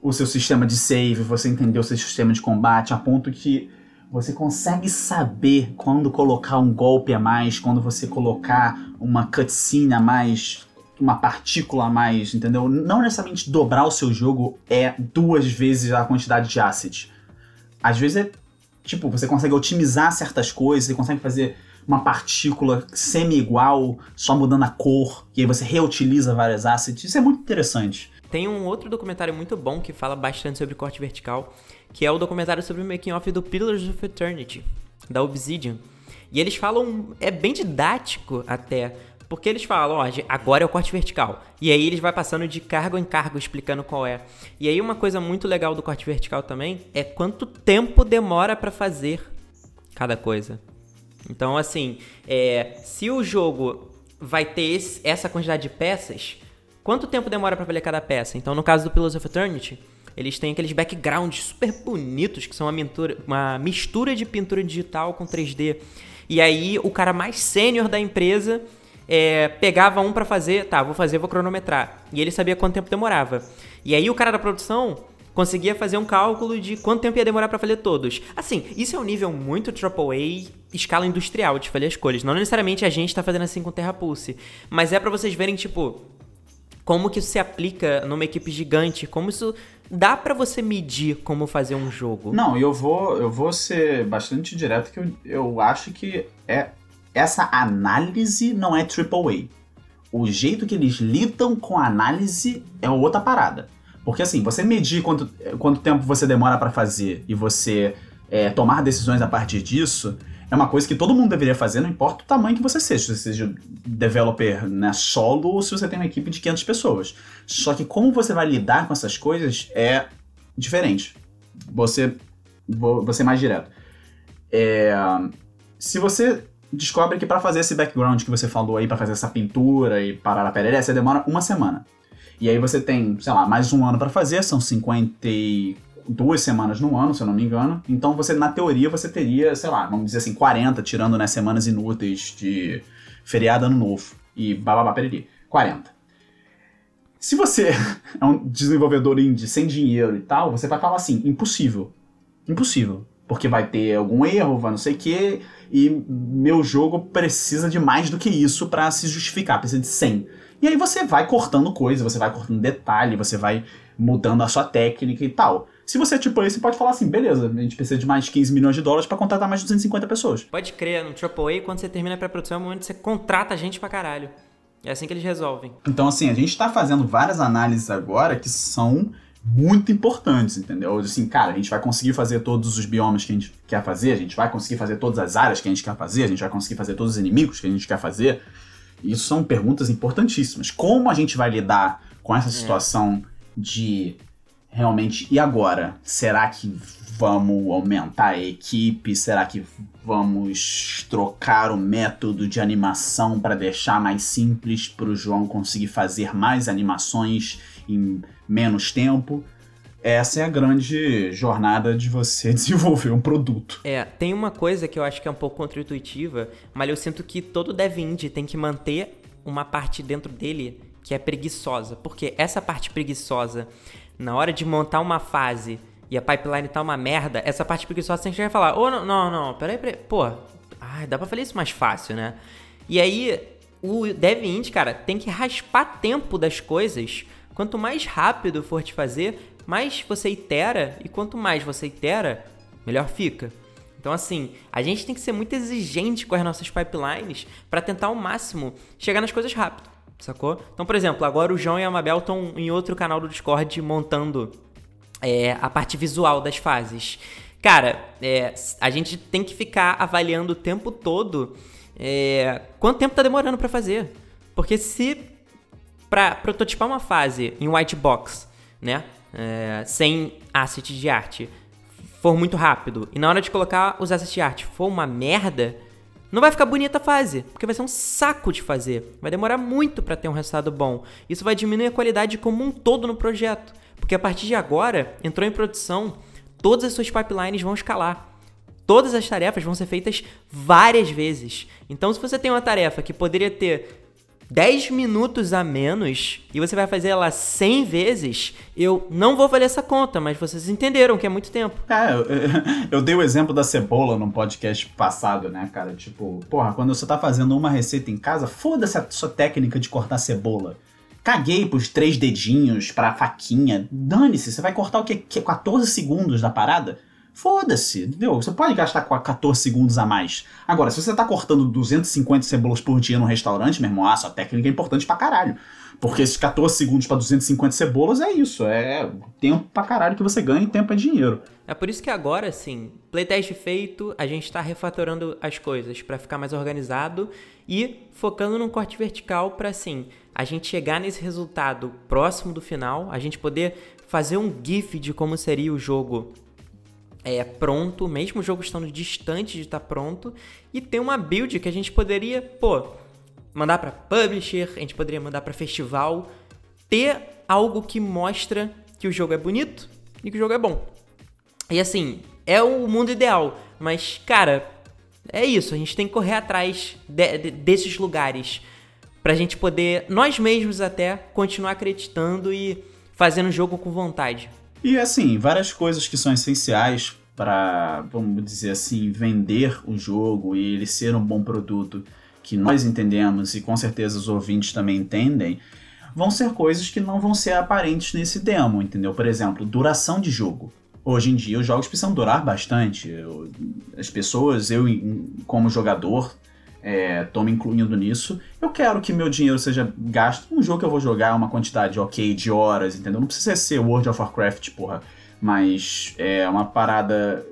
o seu sistema de save, você entender o seu sistema de combate, a ponto que você consegue saber quando colocar um golpe a mais, quando você colocar uma cutscene a mais, uma partícula a mais, entendeu? Não necessariamente dobrar o seu jogo é duas vezes a quantidade de assets. Às vezes é tipo, você consegue otimizar certas coisas, você consegue fazer uma partícula semi-igual, só mudando a cor, e aí você reutiliza várias assets. Isso é muito interessante. Tem um outro documentário muito bom que fala bastante sobre corte vertical, que é o documentário sobre o making off do Pillars of Eternity, da Obsidian. E eles falam, é bem didático até, porque eles falam, ó, agora é o corte vertical. E aí eles vai passando de cargo em cargo explicando qual é. E aí uma coisa muito legal do corte vertical também é quanto tempo demora pra fazer cada coisa. Então, assim, é, se o jogo vai ter esse- essa quantidade de peças, quanto tempo demora pra fazer cada peça? Então, no caso do Pillars of Eternity, eles têm aqueles backgrounds super bonitos, que são uma, mintura- uma mistura de pintura digital com 3D. E aí, o cara mais sênior da empresa é, pegava um pra fazer, tá, vou fazer, vou cronometrar. E ele sabia quanto tempo demorava. E aí, o cara da produção conseguia fazer um cálculo de quanto tempo ia demorar pra fazer todos. Assim, isso é um nível muito AAA, escala industrial de fazer as coisas. Não necessariamente a gente tá fazendo assim com Terra Pulse, mas é pra vocês verem, tipo, como que isso se aplica numa equipe gigante, como isso dá para você medir como fazer um jogo. Não, eu vou, eu vou ser bastante direto que eu, eu acho que é essa análise não é AAA. O jeito que eles lidam com a análise é outra parada. Porque assim, você medir quanto, quanto tempo você demora para fazer e você é, tomar decisões a partir disso é uma coisa que todo mundo deveria fazer, não importa o tamanho que você seja. Se você seja developer né, solo ou se você tem uma equipe de 500 pessoas. Só que como você vai lidar com essas coisas é diferente. Você, vou ser mais direto. É, se você descobre que para fazer esse background que você falou aí, para fazer essa pintura e parar a pereré, você demora uma semana. E aí você tem, sei lá, mais um ano para fazer, são 52 semanas no ano, se eu não me engano. Então você, na teoria, você teria, sei lá, vamos dizer assim, 40, tirando né, semanas inúteis de feriado ano novo e bababá pereri. 40. Se você [LAUGHS] é um desenvolvedor indie sem dinheiro e tal, você vai falar assim, impossível. Impossível. Porque vai ter algum erro, vai não sei o quê, e meu jogo precisa de mais do que isso para se justificar, precisa de 100. E aí você vai cortando coisa, você vai cortando detalhe, você vai mudando a sua técnica e tal. Se você é tipo você pode falar assim, beleza, a gente precisa de mais 15 milhões de dólares para contratar mais de 250 pessoas. Pode crer, no AAA, quando você termina a pré-produção, é o momento que você contrata gente pra caralho. É assim que eles resolvem. Então, assim, a gente tá fazendo várias análises agora que são muito importantes, entendeu? Assim, cara, a gente vai conseguir fazer todos os biomas que a gente quer fazer, a gente vai conseguir fazer todas as áreas que a gente quer fazer, a gente vai conseguir fazer todos os inimigos que a gente quer fazer. Isso são perguntas importantíssimas. Como a gente vai lidar com essa é. situação é. de realmente, e agora? Será que vamos aumentar a equipe? Será que vamos trocar o método de animação para deixar mais simples para o João conseguir fazer mais animações em menos tempo? essa é a grande jornada de você [LAUGHS] desenvolver um produto. É, tem uma coisa que eu acho que é um pouco contra-intuitiva, mas eu sinto que todo dev indie tem que manter uma parte dentro dele que é preguiçosa. Porque essa parte preguiçosa, na hora de montar uma fase e a pipeline tá uma merda, essa parte preguiçosa tem que falar, ô, oh, não, não, não, peraí, peraí, pô, ai, dá pra fazer isso mais fácil, né? E aí, o dev indie, cara, tem que raspar tempo das coisas. Quanto mais rápido for te fazer, mais você itera, e quanto mais você itera, melhor fica. Então, assim, a gente tem que ser muito exigente com as nossas pipelines para tentar ao máximo chegar nas coisas rápido, sacou? Então, por exemplo, agora o João e a Mabel estão em outro canal do Discord montando é, a parte visual das fases. Cara, é, a gente tem que ficar avaliando o tempo todo é, quanto tempo tá demorando para fazer. Porque se para prototipar uma fase em white box, né? é, sem asset de arte for muito rápido e na hora de colocar os assets de arte for uma merda, não vai ficar bonita a fase, porque vai ser um saco de fazer. Vai demorar muito para ter um resultado bom. Isso vai diminuir a qualidade como um todo no projeto, porque a partir de agora, entrou em produção, todas as suas pipelines vão escalar. Todas as tarefas vão ser feitas várias vezes. Então, se você tem uma tarefa que poderia ter 10 minutos a menos e você vai fazer ela 100 vezes, eu não vou fazer essa conta, mas vocês entenderam que é muito tempo. É, eu, [LAUGHS] eu, dei o exemplo da cebola no podcast passado, né, cara? Tipo, porra, quando você tá fazendo uma receita em casa, foda-se a sua técnica de cortar cebola. Caguei pros três dedinhos, pra faquinha. Dane-se, você vai cortar o quê? 14 segundos da parada? Foda-se, entendeu? Você pode gastar 14 segundos a mais. Agora, se você tá cortando 250 cebolas por dia no restaurante, meu irmão, a sua técnica é importante pra caralho. Porque esses 14 segundos para 250 cebolas é isso, é tempo pra caralho que você ganha e tempo é dinheiro. É por isso que agora, assim, playtest feito, a gente tá refatorando as coisas para ficar mais organizado e focando num corte vertical para assim, a gente chegar nesse resultado próximo do final, a gente poder fazer um gif de como seria o jogo é, pronto, mesmo o jogo estando distante de estar pronto, e ter uma build que a gente poderia, pô, mandar para publisher, a gente poderia mandar para festival, ter algo que mostra que o jogo é bonito e que o jogo é bom. E assim, é o mundo ideal, mas cara, é isso, a gente tem que correr atrás de, de, desses lugares pra gente poder, nós mesmos até, continuar acreditando e fazendo o jogo com vontade. E assim, várias coisas que são essenciais para, vamos dizer assim, vender o jogo e ele ser um bom produto que nós entendemos e com certeza os ouvintes também entendem, vão ser coisas que não vão ser aparentes nesse demo, entendeu? Por exemplo, duração de jogo. Hoje em dia, os jogos precisam durar bastante. As pessoas, eu como jogador, é, me incluindo nisso. Eu quero que meu dinheiro seja gasto num jogo que eu vou jogar uma quantidade ok de horas, entendeu? Não precisa ser World of Warcraft, porra. Mas é uma parada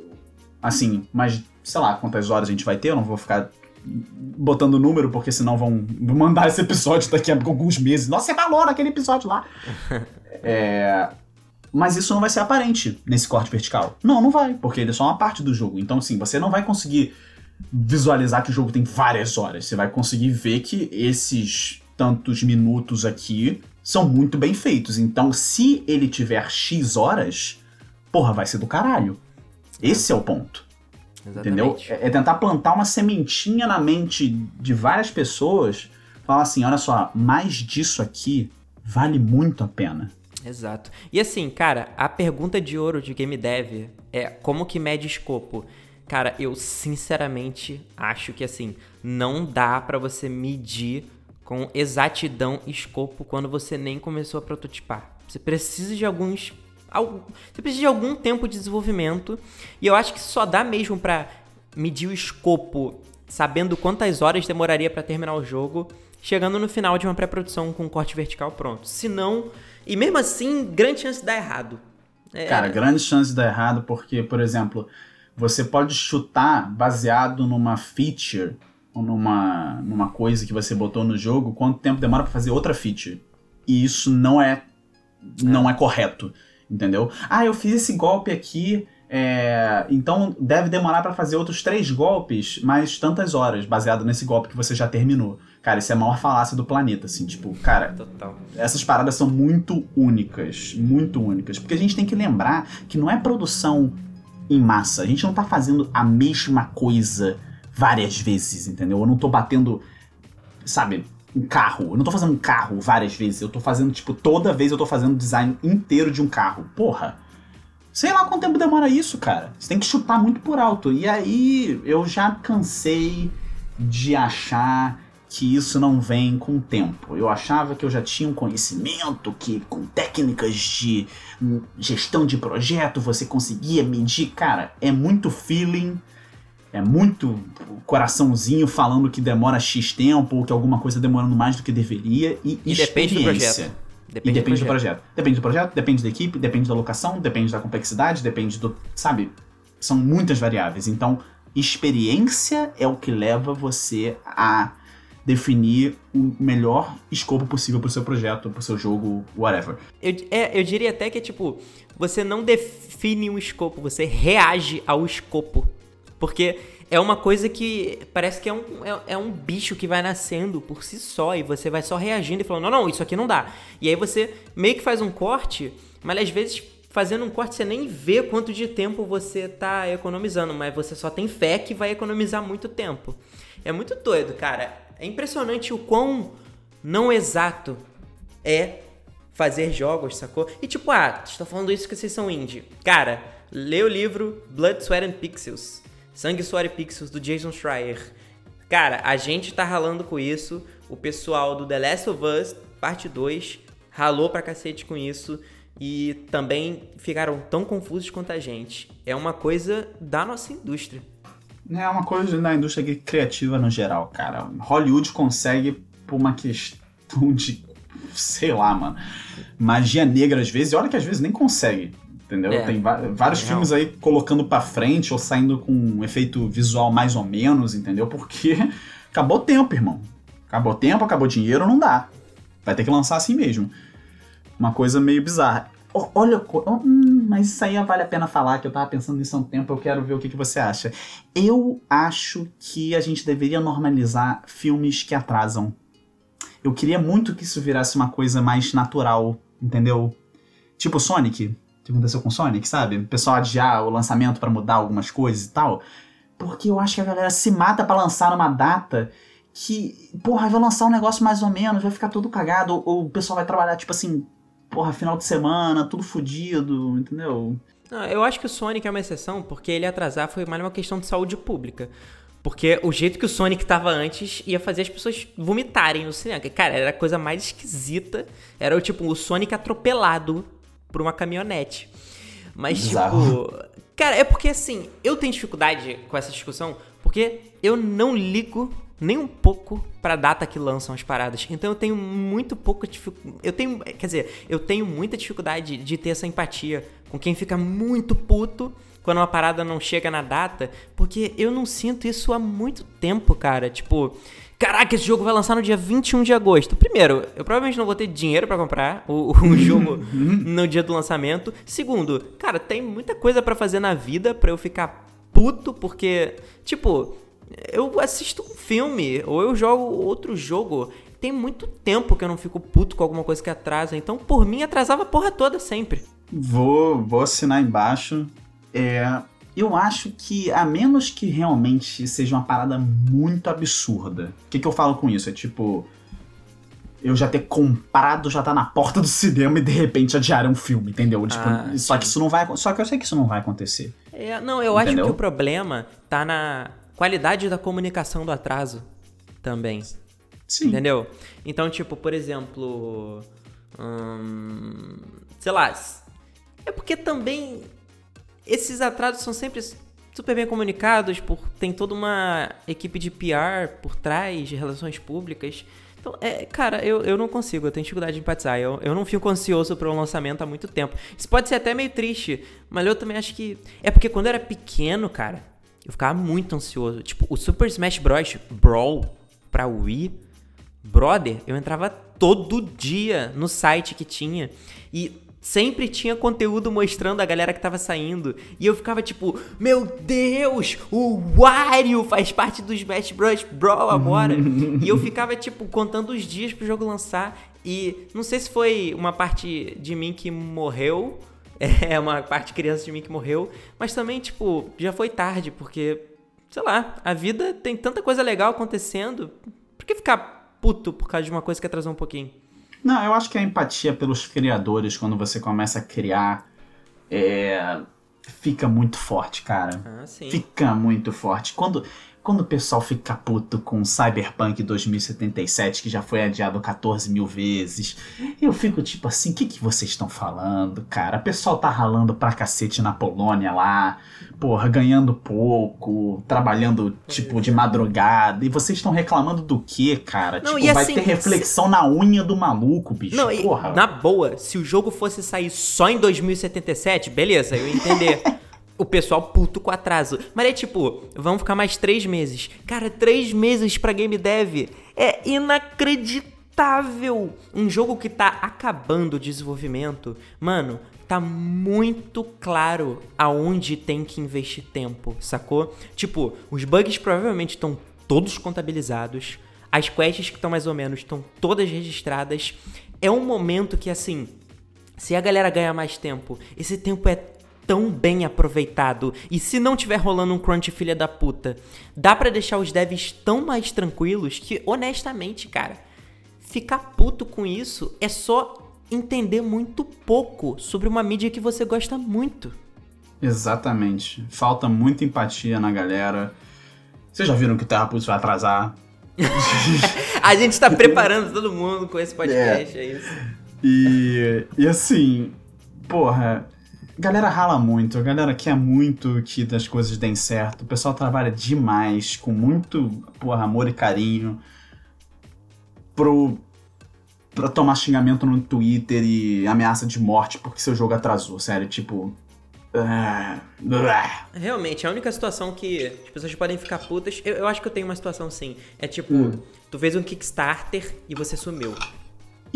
assim, mas sei lá quantas horas a gente vai ter, eu não vou ficar botando número, porque senão vão mandar esse episódio daqui a alguns meses. Nossa, você falou naquele episódio lá. [LAUGHS] é, mas isso não vai ser aparente nesse corte vertical. Não, não vai, porque ele é só uma parte do jogo. Então, assim, você não vai conseguir visualizar que o jogo tem várias horas. Você vai conseguir ver que esses tantos minutos aqui são muito bem feitos. Então, se ele tiver X horas, porra, vai ser do caralho. Esse é o ponto. Exatamente. Entendeu? É, é tentar plantar uma sementinha na mente de várias pessoas. Falar assim: olha só, mais disso aqui vale muito a pena. Exato. E assim, cara, a pergunta de ouro de Game Dev é como que mede escopo? Cara, eu sinceramente acho que assim, não dá para você medir com exatidão escopo quando você nem começou a prototipar. Você precisa de alguns você precisa de algum tempo de desenvolvimento e eu acho que só dá mesmo para medir o escopo, sabendo quantas horas demoraria para terminar o jogo, chegando no final de uma pré-produção com um corte vertical pronto. Se não, e mesmo assim, grande chance de dar errado. É... Cara, grande chance de dar errado porque, por exemplo, você pode chutar baseado numa feature ou numa, numa coisa que você botou no jogo, quanto tempo demora para fazer outra feature. E isso não é, não é correto entendeu? Ah, eu fiz esse golpe aqui, é, então deve demorar para fazer outros três golpes, mais tantas horas, baseado nesse golpe que você já terminou. Cara, isso é a maior falácia do planeta, assim, tipo, cara, Total. essas paradas são muito únicas, muito únicas, porque a gente tem que lembrar que não é produção em massa, a gente não tá fazendo a mesma coisa várias vezes, entendeu? Eu não tô batendo, sabe, um carro. Eu não tô fazendo um carro várias vezes. Eu tô fazendo, tipo, toda vez eu tô fazendo o design inteiro de um carro. Porra. Sei lá quanto tempo demora isso, cara. Você tem que chutar muito por alto. E aí eu já cansei de achar que isso não vem com o tempo. Eu achava que eu já tinha um conhecimento que com técnicas de gestão de projeto você conseguia medir. Cara, é muito feeling é muito coraçãozinho falando que demora X tempo ou que alguma coisa demorando mais do que deveria e, e depende do projeto. Depende, e depende do, projeto. do projeto. Depende do projeto, depende da equipe, depende da locação, depende da complexidade, depende do. Sabe? São muitas variáveis. Então, experiência é o que leva você a definir o melhor escopo possível pro seu projeto, pro seu jogo, whatever. Eu, é, eu diria até que, tipo, você não define um escopo, você reage ao escopo. Porque é uma coisa que parece que é um, é, é, um bicho que vai nascendo por si só e você vai só reagindo e falando, não, não, isso aqui não dá. E aí você meio que faz um corte, mas às vezes fazendo um corte você nem vê quanto de tempo você tá economizando, mas você só tem fé que vai economizar muito tempo. É muito doido, cara. É impressionante o quão não exato é fazer jogos, sacou? E tipo, ah, estou falando isso que vocês são indie. Cara, lê o livro Blood, Sweat and Pixels Sangue, Suor e Pixels do Jason Schreier. Cara, a gente tá ralando com isso. O pessoal do The Last of Us, parte 2, ralou pra cacete com isso. E também ficaram tão confusos quanto a gente. É uma coisa da nossa indústria. É uma coisa da indústria criativa no geral, cara. Hollywood consegue por uma questão de. sei lá, mano. Magia negra às vezes. E olha que às vezes nem consegue. Entendeu? É, Tem vários é filmes aí colocando para frente ou saindo com um efeito visual mais ou menos, entendeu? Porque [LAUGHS] acabou tempo, irmão. Acabou tempo, acabou dinheiro, não dá. Vai ter que lançar assim mesmo. Uma coisa meio bizarra. Olha, hum, mas isso aí vale a pena falar, que eu tava pensando nisso há um tempo, eu quero ver o que, que você acha. Eu acho que a gente deveria normalizar filmes que atrasam. Eu queria muito que isso virasse uma coisa mais natural, entendeu? Tipo Sonic que aconteceu com Sonic, sabe? O pessoal adiar o lançamento para mudar algumas coisas e tal. Porque eu acho que a galera se mata para lançar numa data que, porra, vai lançar um negócio mais ou menos, vai ficar tudo cagado, ou, ou o pessoal vai trabalhar, tipo assim, porra, final de semana, tudo fodido, entendeu? Não, eu acho que o Sonic é uma exceção, porque ele atrasar foi mais uma questão de saúde pública. Porque o jeito que o Sonic tava antes ia fazer as pessoas vomitarem no cinema. Cara, era a coisa mais esquisita. Era o tipo, o Sonic atropelado por uma caminhonete. Mas, Bizarro. tipo. Cara, é porque assim, eu tenho dificuldade com essa discussão, porque eu não ligo nem um pouco pra data que lançam as paradas. Então eu tenho muito pouco dificuldade. Eu tenho. Quer dizer, eu tenho muita dificuldade de ter essa empatia com quem fica muito puto quando uma parada não chega na data, porque eu não sinto isso há muito tempo, cara. Tipo, caraca, esse jogo vai lançar no dia 21 de agosto. Primeiro, eu provavelmente não vou ter dinheiro para comprar o, o [LAUGHS] jogo no dia do lançamento. Segundo, cara, tem muita coisa para fazer na vida para eu ficar puto, porque, tipo, eu assisto um filme ou eu jogo outro jogo. Tem muito tempo que eu não fico puto com alguma coisa que atrasa. Então, por mim, atrasava a porra toda sempre. Vou, vou assinar embaixo. É, eu acho que, a menos que realmente seja uma parada muito absurda. O que, que eu falo com isso? É tipo. Eu já ter comprado, já tá na porta do cinema e de repente adiar um filme, entendeu? Tipo, ah, só que isso não vai. Só que eu sei que isso não vai acontecer. É, não, eu entendeu? acho que o problema tá na qualidade da comunicação do atraso também. Sim. Entendeu? Então, tipo, por exemplo. Hum, sei lá. É porque também esses atrasos são sempre super bem comunicados, por tem toda uma equipe de PR por trás, de relações públicas. Então, é, cara, eu, eu não consigo, eu tenho dificuldade de empatizar. Eu, eu não fico ansioso para o lançamento há muito tempo. Isso pode ser até meio triste, mas eu também acho que. É porque quando eu era pequeno, cara, eu ficava muito ansioso. Tipo, o Super Smash Bros. Brawl pra Wii, brother, eu entrava todo dia no site que tinha. E Sempre tinha conteúdo mostrando a galera que tava saindo. E eu ficava tipo, meu Deus, o Wario faz parte dos Smash Bros. Brawl agora. [LAUGHS] e eu ficava, tipo, contando os dias pro jogo lançar. E não sei se foi uma parte de mim que morreu. É uma parte criança de mim que morreu. Mas também, tipo, já foi tarde, porque, sei lá, a vida tem tanta coisa legal acontecendo. Por que ficar puto por causa de uma coisa que atrasou um pouquinho? Não, eu acho que a empatia pelos criadores, quando você começa a criar, é, fica muito forte, cara. Ah, sim. Fica muito forte. Quando, quando o pessoal fica puto com Cyberpunk 2077, que já foi adiado 14 mil vezes, eu fico tipo assim: o que, que vocês estão falando, cara? O pessoal tá ralando pra cacete na Polônia lá, porra, ganhando pouco, trabalhando tipo de madrugada, e vocês estão reclamando do quê, cara? Não, tipo, vai assim, ter reflexão se... na unha do maluco, bicho. Não, porra. na boa, se o jogo fosse sair só em 2077, beleza, eu ia entender. [LAUGHS] o pessoal puto com atraso. Mas é tipo, vamos ficar mais três meses. Cara, três meses pra game dev é inacreditável. Um jogo que tá acabando o desenvolvimento, mano, tá muito claro aonde tem que investir tempo, sacou? Tipo, os bugs provavelmente estão todos contabilizados. As quests que estão mais ou menos estão todas registradas. É um momento que, assim, se a galera ganhar mais tempo, esse tempo é tão bem aproveitado. E se não tiver rolando um crunch filha da puta, dá para deixar os devs tão mais tranquilos que, honestamente, cara, ficar puto com isso é só entender muito pouco sobre uma mídia que você gosta muito. Exatamente. Falta muita empatia na galera. Vocês já viram que o Terra Pulse vai atrasar? [LAUGHS] a gente tá preparando todo mundo com esse podcast, é, é isso. E, e assim, porra, a galera rala muito, a galera quer muito que as coisas deem certo. O pessoal trabalha demais, com muito porra, amor e carinho pro, pra tomar xingamento no Twitter e ameaça de morte porque seu jogo atrasou, sério, tipo. É, Realmente, a única situação que as pessoas podem ficar putas. Eu, eu acho que eu tenho uma situação sim. É tipo, hum. tu fez um Kickstarter e você sumiu.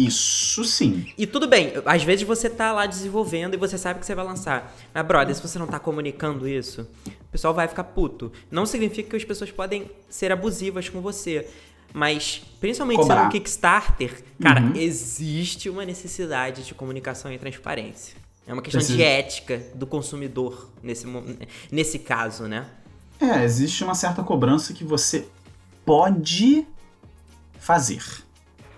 Isso sim. E tudo bem, às vezes você tá lá desenvolvendo e você sabe que você vai lançar. Mas, brother, se você não tá comunicando isso, o pessoal vai ficar puto. Não significa que as pessoas podem ser abusivas com você. Mas, principalmente sendo um Kickstarter, cara, uhum. existe uma necessidade de comunicação e transparência. É uma questão de ética do consumidor nesse, nesse caso, né? É, existe uma certa cobrança que você pode fazer.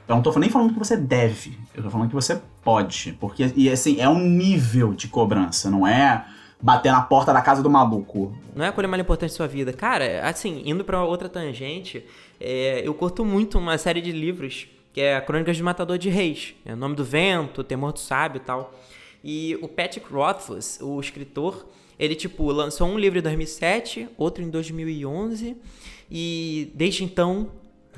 Eu não tô nem falando que você deve, eu tô falando que você pode. Porque, e assim, é um nível de cobrança, não é bater na porta da casa do maluco. Não é a coisa mais importante da sua vida. Cara, assim, indo pra outra tangente, é, eu curto muito uma série de livros que é Crônicas de Matador de Reis. É o Nome do Vento, Temor do Sábio e tal. E o Patrick Rothfuss, o escritor, ele, tipo, lançou um livro em 2007, outro em 2011, e desde então,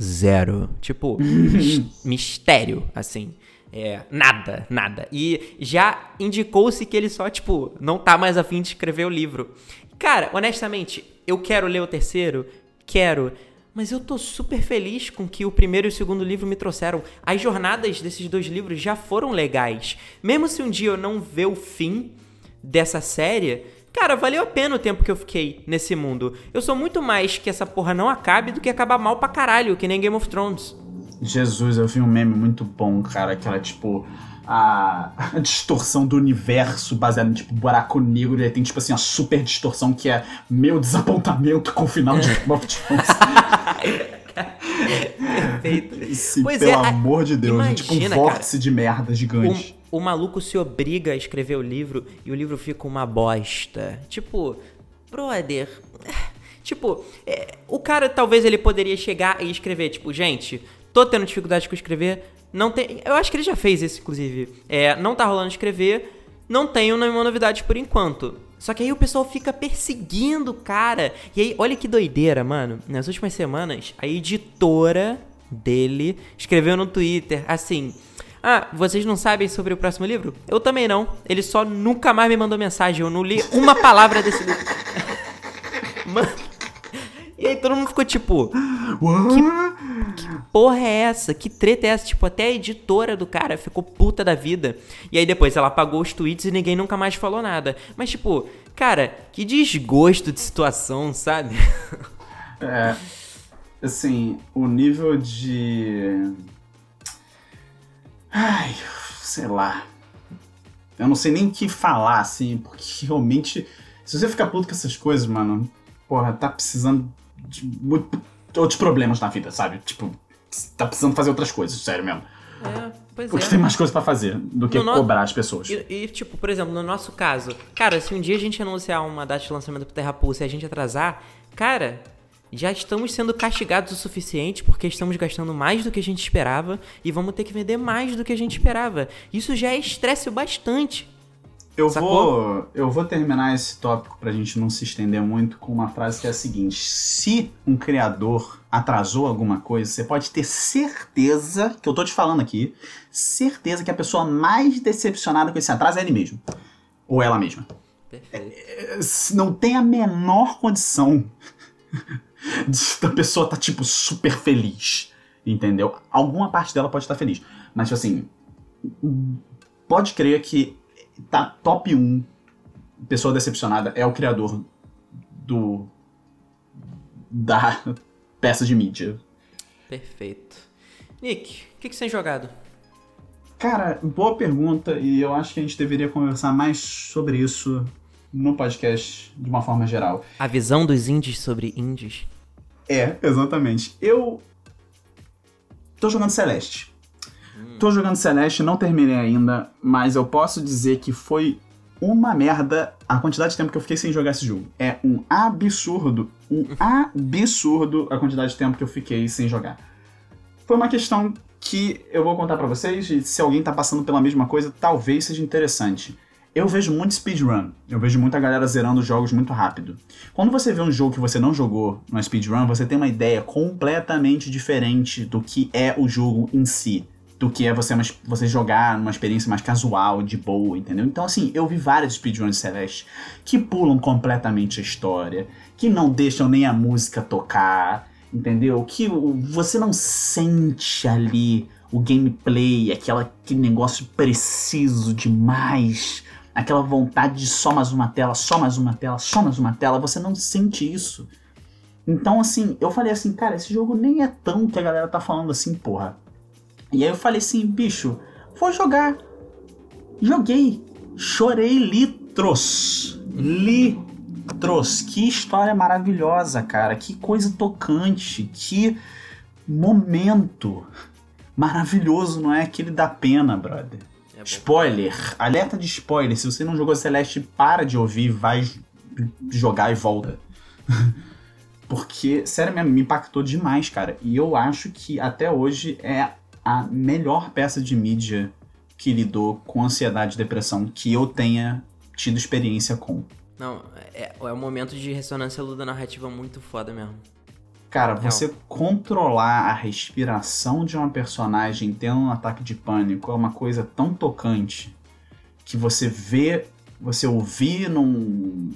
zero. Tipo, [LAUGHS] mistério, assim. É, nada, nada. E já indicou-se que ele só, tipo, não tá mais afim de escrever o livro. Cara, honestamente, eu quero ler o terceiro? Quero. Mas eu tô super feliz com que o primeiro e o segundo livro me trouxeram. As jornadas desses dois livros já foram legais. Mesmo se um dia eu não ver o fim dessa série, cara, valeu a pena o tempo que eu fiquei nesse mundo. Eu sou muito mais que essa porra não acabe do que acabar mal pra caralho, que nem Game of Thrones. Jesus, eu vi um meme muito bom, cara, que era tipo a, a [LAUGHS] distorção do universo baseada em tipo buraco negro, ele tem tipo assim a super distorção que é meu desapontamento com o final de Game of Thrones. [LAUGHS] Perfeito. Esse, Pois pelo é, amor de Deus, é imagina, tipo um cara. vórtice de merda gigante. O, o maluco se obriga a escrever o livro e o livro fica uma bosta. Tipo, brother. [SIGHS] Tipo, é, o cara talvez ele poderia chegar e escrever, tipo, gente, tô tendo dificuldade com escrever. Não tem. Eu acho que ele já fez isso, inclusive. É, não tá rolando escrever. Não tenho nenhuma novidade por enquanto. Só que aí o pessoal fica perseguindo o cara. E aí, olha que doideira, mano. Nas últimas semanas, a editora dele escreveu no Twitter assim. Ah, vocês não sabem sobre o próximo livro? Eu também não. Ele só nunca mais me mandou mensagem. Eu não li uma [LAUGHS] palavra desse livro. Mano. [LAUGHS] E aí todo mundo ficou tipo, What? porra é essa? Que treta é essa? Tipo, até a editora do cara ficou puta da vida. E aí depois ela apagou os tweets e ninguém nunca mais falou nada. Mas tipo, cara, que desgosto de situação, sabe? É, assim, o nível de. Ai, sei lá. Eu não sei nem o que falar, assim, porque [LAUGHS] realmente. Se você ficar puto com essas coisas, mano, porra, tá precisando de muito, outros problemas na vida, sabe? Tipo, tá precisando fazer outras coisas, sério mesmo. É, pois Porque é. tem mais coisas pra fazer do que No no- cobrar as pessoas. E, e, tipo, por exemplo, no nosso caso, cara, se um dia a gente anunciar uma data de lançamento pro Terra Pulse e a gente atrasar, cara, já estamos sendo castigados o suficiente porque estamos gastando mais do que a gente esperava e vamos ter que vender mais do que a gente esperava. Isso já é estresse o bastante. Eu Sacou? vou, eu vou terminar esse tópico pra gente não se estender muito com uma frase que é a seguinte: se um criador atrasou alguma coisa, você pode ter certeza, que eu tô te falando aqui, certeza que a pessoa mais decepcionada com esse atraso é ele mesmo. Ou ela mesma. Perfeito. É, se Não tem a menor condição da pessoa tá, tipo, super feliz. Entendeu? Alguma parte dela pode estar feliz. Mas, tipo assim, pode crer que tá top 1 pessoa decepcionada é o criador do. da peça de mídia. Perfeito. Nick, o que, que você tem jogado? Cara, boa pergunta e eu acho que a gente deveria conversar mais sobre isso no podcast de uma forma geral. A visão dos indies sobre indies? É, exatamente. Eu tô jogando Celeste. Tô jogando Celeste, não terminei ainda, mas eu posso dizer que foi uma merda a quantidade de tempo que eu fiquei sem jogar esse jogo. É um absurdo, um absurdo a quantidade de tempo que eu fiquei sem jogar. Foi uma questão que eu vou contar pra vocês e se alguém tá passando pela mesma coisa, talvez seja interessante. Eu vejo muito speedrun, eu vejo muita galera zerando jogos muito rápido. Quando você vê um jogo que você não jogou no speedrun, você tem uma ideia completamente diferente do que é o jogo em si. Do que é você, você jogar numa experiência mais casual, de boa, entendeu? Então, assim, eu vi vários speedruns de Celeste que pulam completamente a história, que não deixam nem a música tocar, entendeu? Que você não sente ali o gameplay, aquela, aquele negócio preciso demais, aquela vontade de só mais uma tela, só mais uma tela, só mais uma tela, você não sente isso. Então, assim, eu falei assim, cara, esse jogo nem é tão que a galera tá falando assim, porra. E aí eu falei assim, bicho, vou jogar. Joguei. Chorei litros. Litros. Que história maravilhosa, cara. Que coisa tocante. Que momento maravilhoso, não é aquele da pena, brother. É spoiler, alerta de spoiler. Se você não jogou Celeste, para de ouvir, vai jogar e volta. [LAUGHS] Porque, sério mesmo, me impactou demais, cara. E eu acho que até hoje é a melhor peça de mídia que lidou com ansiedade e depressão que eu tenha tido experiência com. Não, é, é um momento de ressonância narrativa muito foda mesmo. Cara, você controlar a respiração de uma personagem tendo um ataque de pânico é uma coisa tão tocante que você vê, você ouvir num,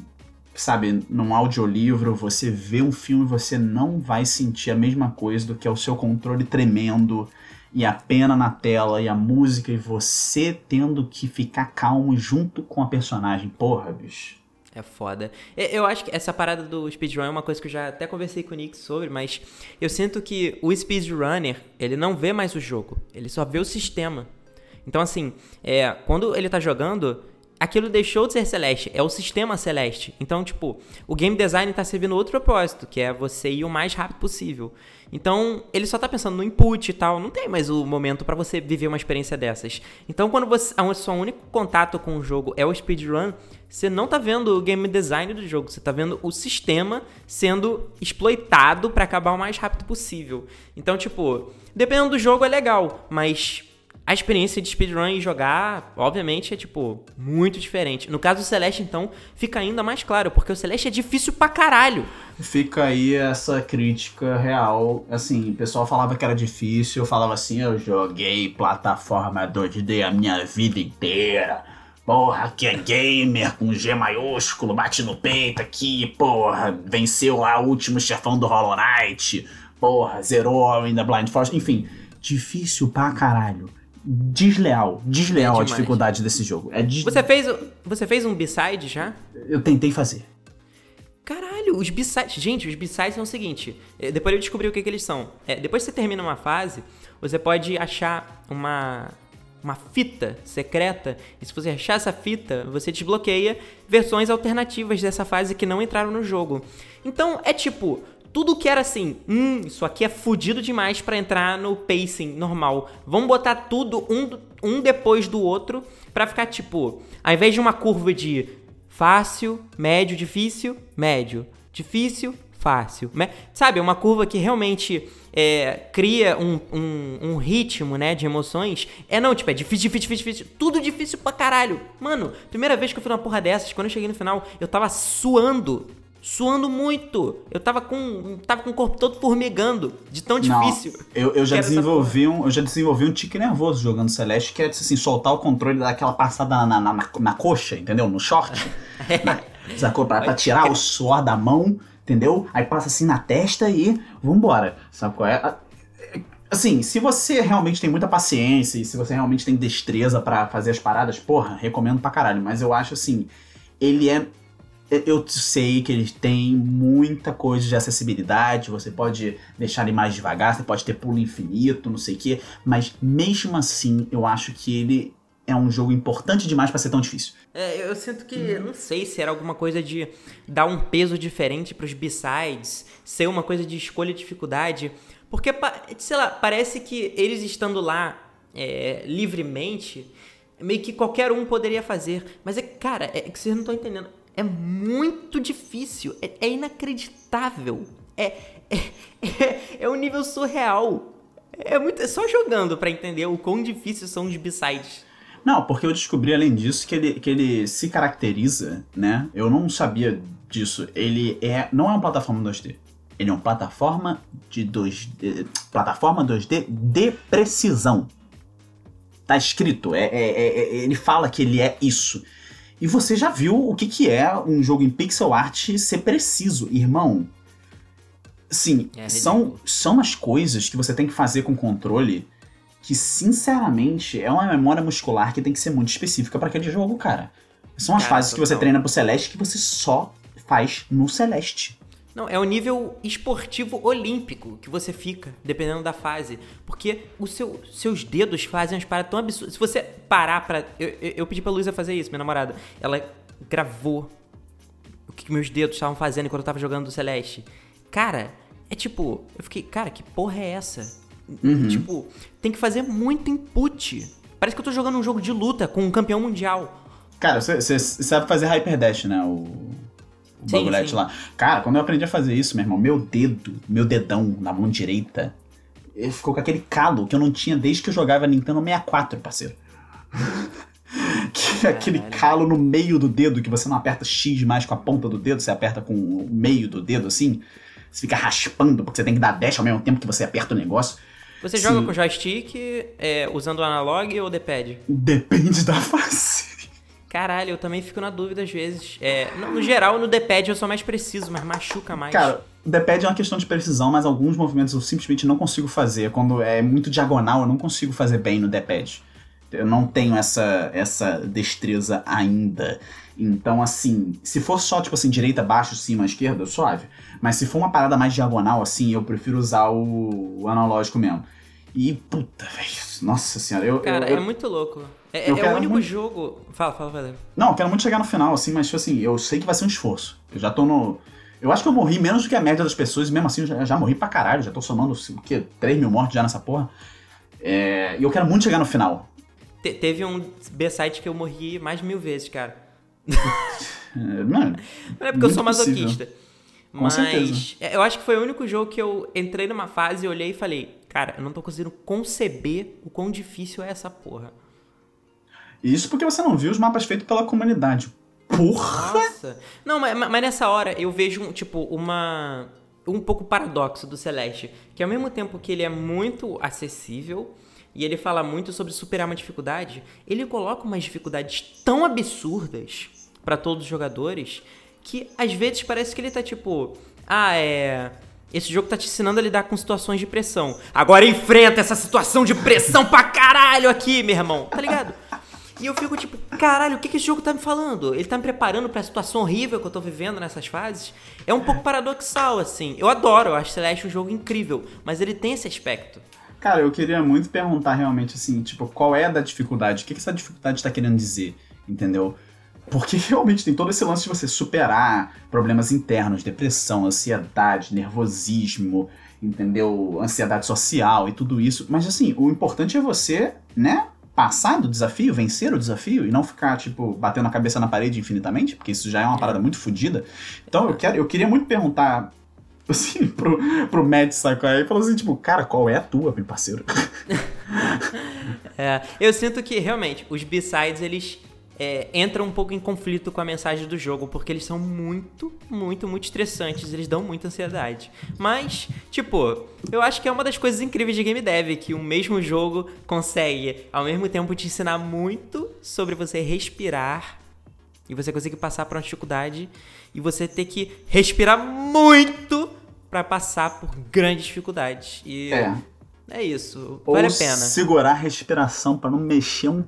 sabe, num audiolivro, você vê um filme, você não vai sentir a mesma coisa do que é o seu controle tremendo e a pena na tela e a música e você tendo que ficar calmo junto com a personagem. Porra, bicho. É foda. Eu acho que essa parada do speedrun é uma coisa que eu já até conversei com o Nick sobre, mas eu sinto que o speedrunner, ele não vê mais o jogo, ele só vê o sistema. Então, assim, é, quando ele tá jogando, aquilo deixou de ser celeste, é o sistema celeste. Então, tipo, o game design tá servindo outro propósito, que é você ir o mais rápido possível. Então, ele só tá pensando no input e tal, não tem mais o momento para você viver uma experiência dessas. Então, quando você, o seu único contato com o jogo é o speedrun, você não tá vendo o game design do jogo, você tá vendo o sistema sendo exploitado para acabar o mais rápido possível. Então, tipo, dependendo do jogo é legal, mas a experiência de speedrun e jogar, obviamente, é tipo muito diferente. No caso do Celeste, então, fica ainda mais claro, porque o Celeste é difícil pra caralho. Fica aí essa crítica real. Assim, o pessoal falava que era difícil, eu falava assim, eu joguei plataforma 2D a minha vida inteira. Porra, que é gamer com G maiúsculo, bate no peito aqui, porra, venceu lá o último chefão do Hollow Knight, porra, zerou ainda Blind Force, enfim, difícil pra caralho desleal. Desleal é a dificuldade desse jogo. É des... Você fez, você fez um B-side já? Eu tentei fazer. Caralho, os B-sides. Gente, os B-sides são o seguinte. É, depois eu descobri o que, que eles são. É, depois que você termina uma fase, você pode achar uma, uma fita secreta. E se você achar essa fita, você desbloqueia versões alternativas dessa fase que não entraram no jogo. Então é tipo, tudo que era assim, hum, isso aqui é fudido demais para entrar no pacing normal. Vamos botar tudo um, um depois do outro para ficar tipo, ao invés de uma curva de fácil, médio, difícil, médio, difícil, fácil. Sabe, uma curva que realmente é, cria um, um, um, ritmo, né, de emoções. É não, tipo, é difícil, difícil, difícil, difícil. Tudo difícil pra caralho. Mano, primeira vez que eu fui numa porra dessas, quando eu cheguei no final, eu tava suando suando muito. Eu tava com, tava com o corpo todo formigando, de tão difícil. Não, eu, eu já desenvolvi um, eu já desenvolvi um tique nervoso jogando Celeste, que é assim, soltar o controle daquela passada na, na, na, na coxa, entendeu? No short. [LAUGHS] na, sacou? Pra, pra tirar o suor da mão, entendeu? Aí passa assim na testa e vambora. Sabe qual é? Assim, se você realmente tem muita paciência e se você realmente tem destreza para fazer as paradas, porra, recomendo pra caralho. Mas eu acho assim, ele é eu sei que ele tem muita coisa de acessibilidade, você pode deixar ele mais devagar, você pode ter pulo infinito, não sei o quê, mas mesmo assim eu acho que ele é um jogo importante demais para ser tão difícil. É, eu sinto que, não sei se era alguma coisa de dar um peso diferente para os B-sides, ser uma coisa de escolha e dificuldade, porque, sei lá, parece que eles estando lá é, livremente, meio que qualquer um poderia fazer, mas é, cara, é que vocês não estão entendendo é muito difícil, é, é inacreditável, é, é, é, é, um nível surreal. É muito, é só jogando para entender o quão difíceis são os B-sides. Não, porque eu descobri além disso que ele, que ele se caracteriza, né? Eu não sabia disso. Ele é não é uma plataforma 2D. Ele é uma plataforma de 2D, plataforma 2D de precisão. Tá escrito, é, é, é, ele fala que ele é isso. E você já viu o que, que é um jogo em pixel art ser preciso, irmão. Sim, é são, são as coisas que você tem que fazer com controle que, sinceramente, é uma memória muscular que tem que ser muito específica para aquele jogo, cara. São as cara, fases total. que você treina pro Celeste que você só faz no Celeste. Não, é o nível esportivo olímpico que você fica, dependendo da fase. Porque os seu, seus dedos fazem umas paradas tão absurdas. Se você parar pra. Eu, eu, eu pedi pra Luísa fazer isso, minha namorada. Ela gravou o que meus dedos estavam fazendo enquanto eu tava jogando do Celeste. Cara, é tipo. Eu fiquei, cara, que porra é essa? Uhum. Tipo, tem que fazer muito input Parece que eu tô jogando um jogo de luta com um campeão mundial. Cara, você sabe fazer Hyper Dash, né? O, o bagulhete lá. Cara, quando eu aprendi a fazer isso, meu irmão, meu dedo, meu dedão na mão direita, ficou com aquele calo que eu não tinha desde que eu jogava Nintendo 64, parceiro. [LAUGHS] que é aquele calo no meio do dedo, que você não aperta X mais com a ponta do dedo, você aperta com o meio do dedo assim. Você fica raspando, porque você tem que dar dash ao mesmo tempo que você aperta o negócio. Você Sim. joga com joystick, é, usando o analog ou D-pad? Depende da [LAUGHS] face. Caralho, eu também fico na dúvida às vezes. É, no, geral, no D-pad eu sou mais preciso, mas machuca mais. Cara, o D-pad é uma questão de precisão, mas alguns movimentos eu simplesmente não consigo fazer. Quando é muito diagonal, eu não consigo fazer bem no D-pad. Eu não tenho essa, essa destreza ainda. Então, assim, se for só, tipo assim, direita, baixo, cima, esquerda, suave. Mas se for uma parada mais diagonal, assim, eu prefiro usar o, o analógico mesmo. E, puta, velho, nossa senhora, eu... Cara, eu, é muito louco. É, é o único muito... jogo... Fala, fala, fala. Não, eu quero muito chegar no final, assim, mas, tipo assim, eu sei que vai ser um esforço. Eu já tô no... Eu acho que eu morri menos do que a média das pessoas, e mesmo assim eu já, já morri pra caralho, já tô somando, o quê? 3 mil mortes já nessa porra. É, e eu quero muito chegar no final. Te, teve um B-site que eu morri mais de mil vezes, cara. é, [LAUGHS] não, não é porque eu sou masoquista. Possível. Com mas certeza. É, eu acho que foi o único jogo que eu entrei numa fase e olhei e falei, cara, eu não tô conseguindo conceber o quão difícil é essa porra. Isso porque você não viu os mapas feitos pela comunidade. Porra! Nossa! Não, mas, mas nessa hora eu vejo, tipo, uma. Um pouco paradoxo do Celeste. Que ao mesmo tempo que ele é muito acessível, e ele fala muito sobre superar uma dificuldade, ele coloca umas dificuldades tão absurdas para todos os jogadores que às vezes parece que ele tá tipo, ah, é, esse jogo tá te ensinando a lidar com situações de pressão. Agora enfrenta essa situação de pressão pra caralho aqui, meu irmão. Tá ligado? E eu fico tipo, caralho, o que, que esse jogo tá me falando? Ele tá me preparando pra situação horrível que eu tô vivendo nessas fases? É um pouco paradoxal, assim. Eu adoro, eu acho Celeste um jogo incrível, mas ele tem esse aspecto. Cara, eu queria muito perguntar realmente assim, tipo, qual é a da dificuldade? O que, que essa dificuldade está querendo dizer? Entendeu? Porque [LAUGHS] realmente tem todo esse lance de você superar problemas internos, depressão, ansiedade, nervosismo, entendeu? Ansiedade social e tudo isso. Mas assim, o importante é você, né? Passar do desafio, vencer o desafio e não ficar, tipo, batendo a cabeça na parede infinitamente, porque isso já é uma parada muito fodida. Então eu, quero, eu queria muito perguntar [LAUGHS] assim, pro, pro Matt Sakai e falou assim, tipo, cara, qual é a tua, meu parceiro? [LAUGHS] é, eu sinto que, realmente, os B-sides, eles é, entram um pouco em conflito com a mensagem do jogo, porque eles são muito, muito, muito estressantes, eles dão muita ansiedade. Mas, tipo, eu acho que é uma das coisas incríveis de game dev, que o mesmo jogo consegue, ao mesmo tempo, te ensinar muito sobre você respirar e você conseguir passar por uma dificuldade e você ter que respirar muito para passar por grandes dificuldades. E é, é isso. Ou vale a pena. Segurar a respiração para não mexer um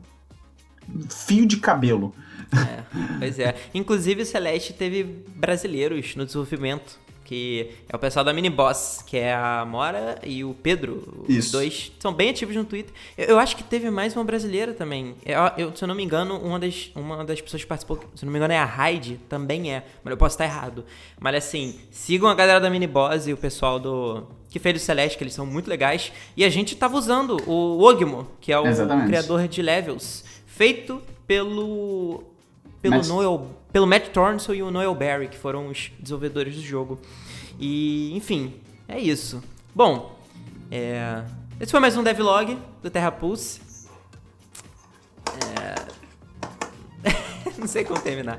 fio de cabelo. É, pois é. Inclusive, o Celeste teve brasileiros no desenvolvimento que é o pessoal da Mini Boss, que é a Mora e o Pedro. Isso. Os dois são bem ativos no Twitter. Eu, eu acho que teve mais uma brasileira também. Eu, eu, se eu não me engano, uma das, uma das pessoas que participou, se eu não me engano, é a Raid, também é. Mas eu posso estar errado. Mas assim, sigam a galera da Mini Boss e o pessoal do. Que fez o Celeste, que eles são muito legais. E a gente tava usando o Ogmo, que é o Exatamente. criador de levels, feito pelo. Pelo Matt... Noel pelo Matt Thornton e o Noel Barry, que foram os desenvolvedores do jogo. E, enfim, é isso. Bom, é... esse foi mais um devlog do Terra Pulse. É... [LAUGHS] Não sei como terminar.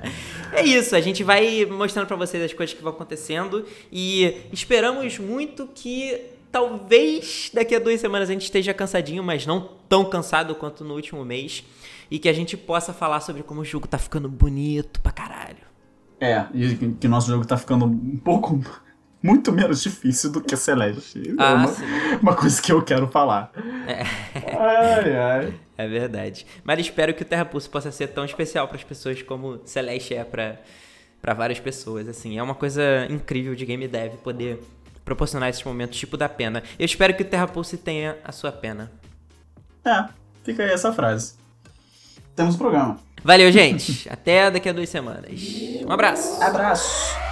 É isso, a gente vai mostrando para vocês as coisas que vão acontecendo e esperamos muito que talvez daqui a duas semanas a gente esteja cansadinho, mas não tão cansado quanto no último mês e que a gente possa falar sobre como o jogo tá ficando bonito pra caralho. É, e que nosso jogo tá ficando um pouco. [LAUGHS] Muito menos difícil do que Celeste. É ah, é uma, uma, coisa que eu quero falar. É. Ai, ai. [LAUGHS] É verdade. Mas espero que o Terra Pulse possa ser tão especial para as pessoas como Celeste é para para várias pessoas, assim. É uma coisa incrível de game dev poder proporcionar esses momentos tipo da pena. Eu espero que o Terra Pulse tenha a sua pena. É, fica aí essa frase temos programa. Valeu, gente. Até daqui a duas semanas. Um abraço. Abraço.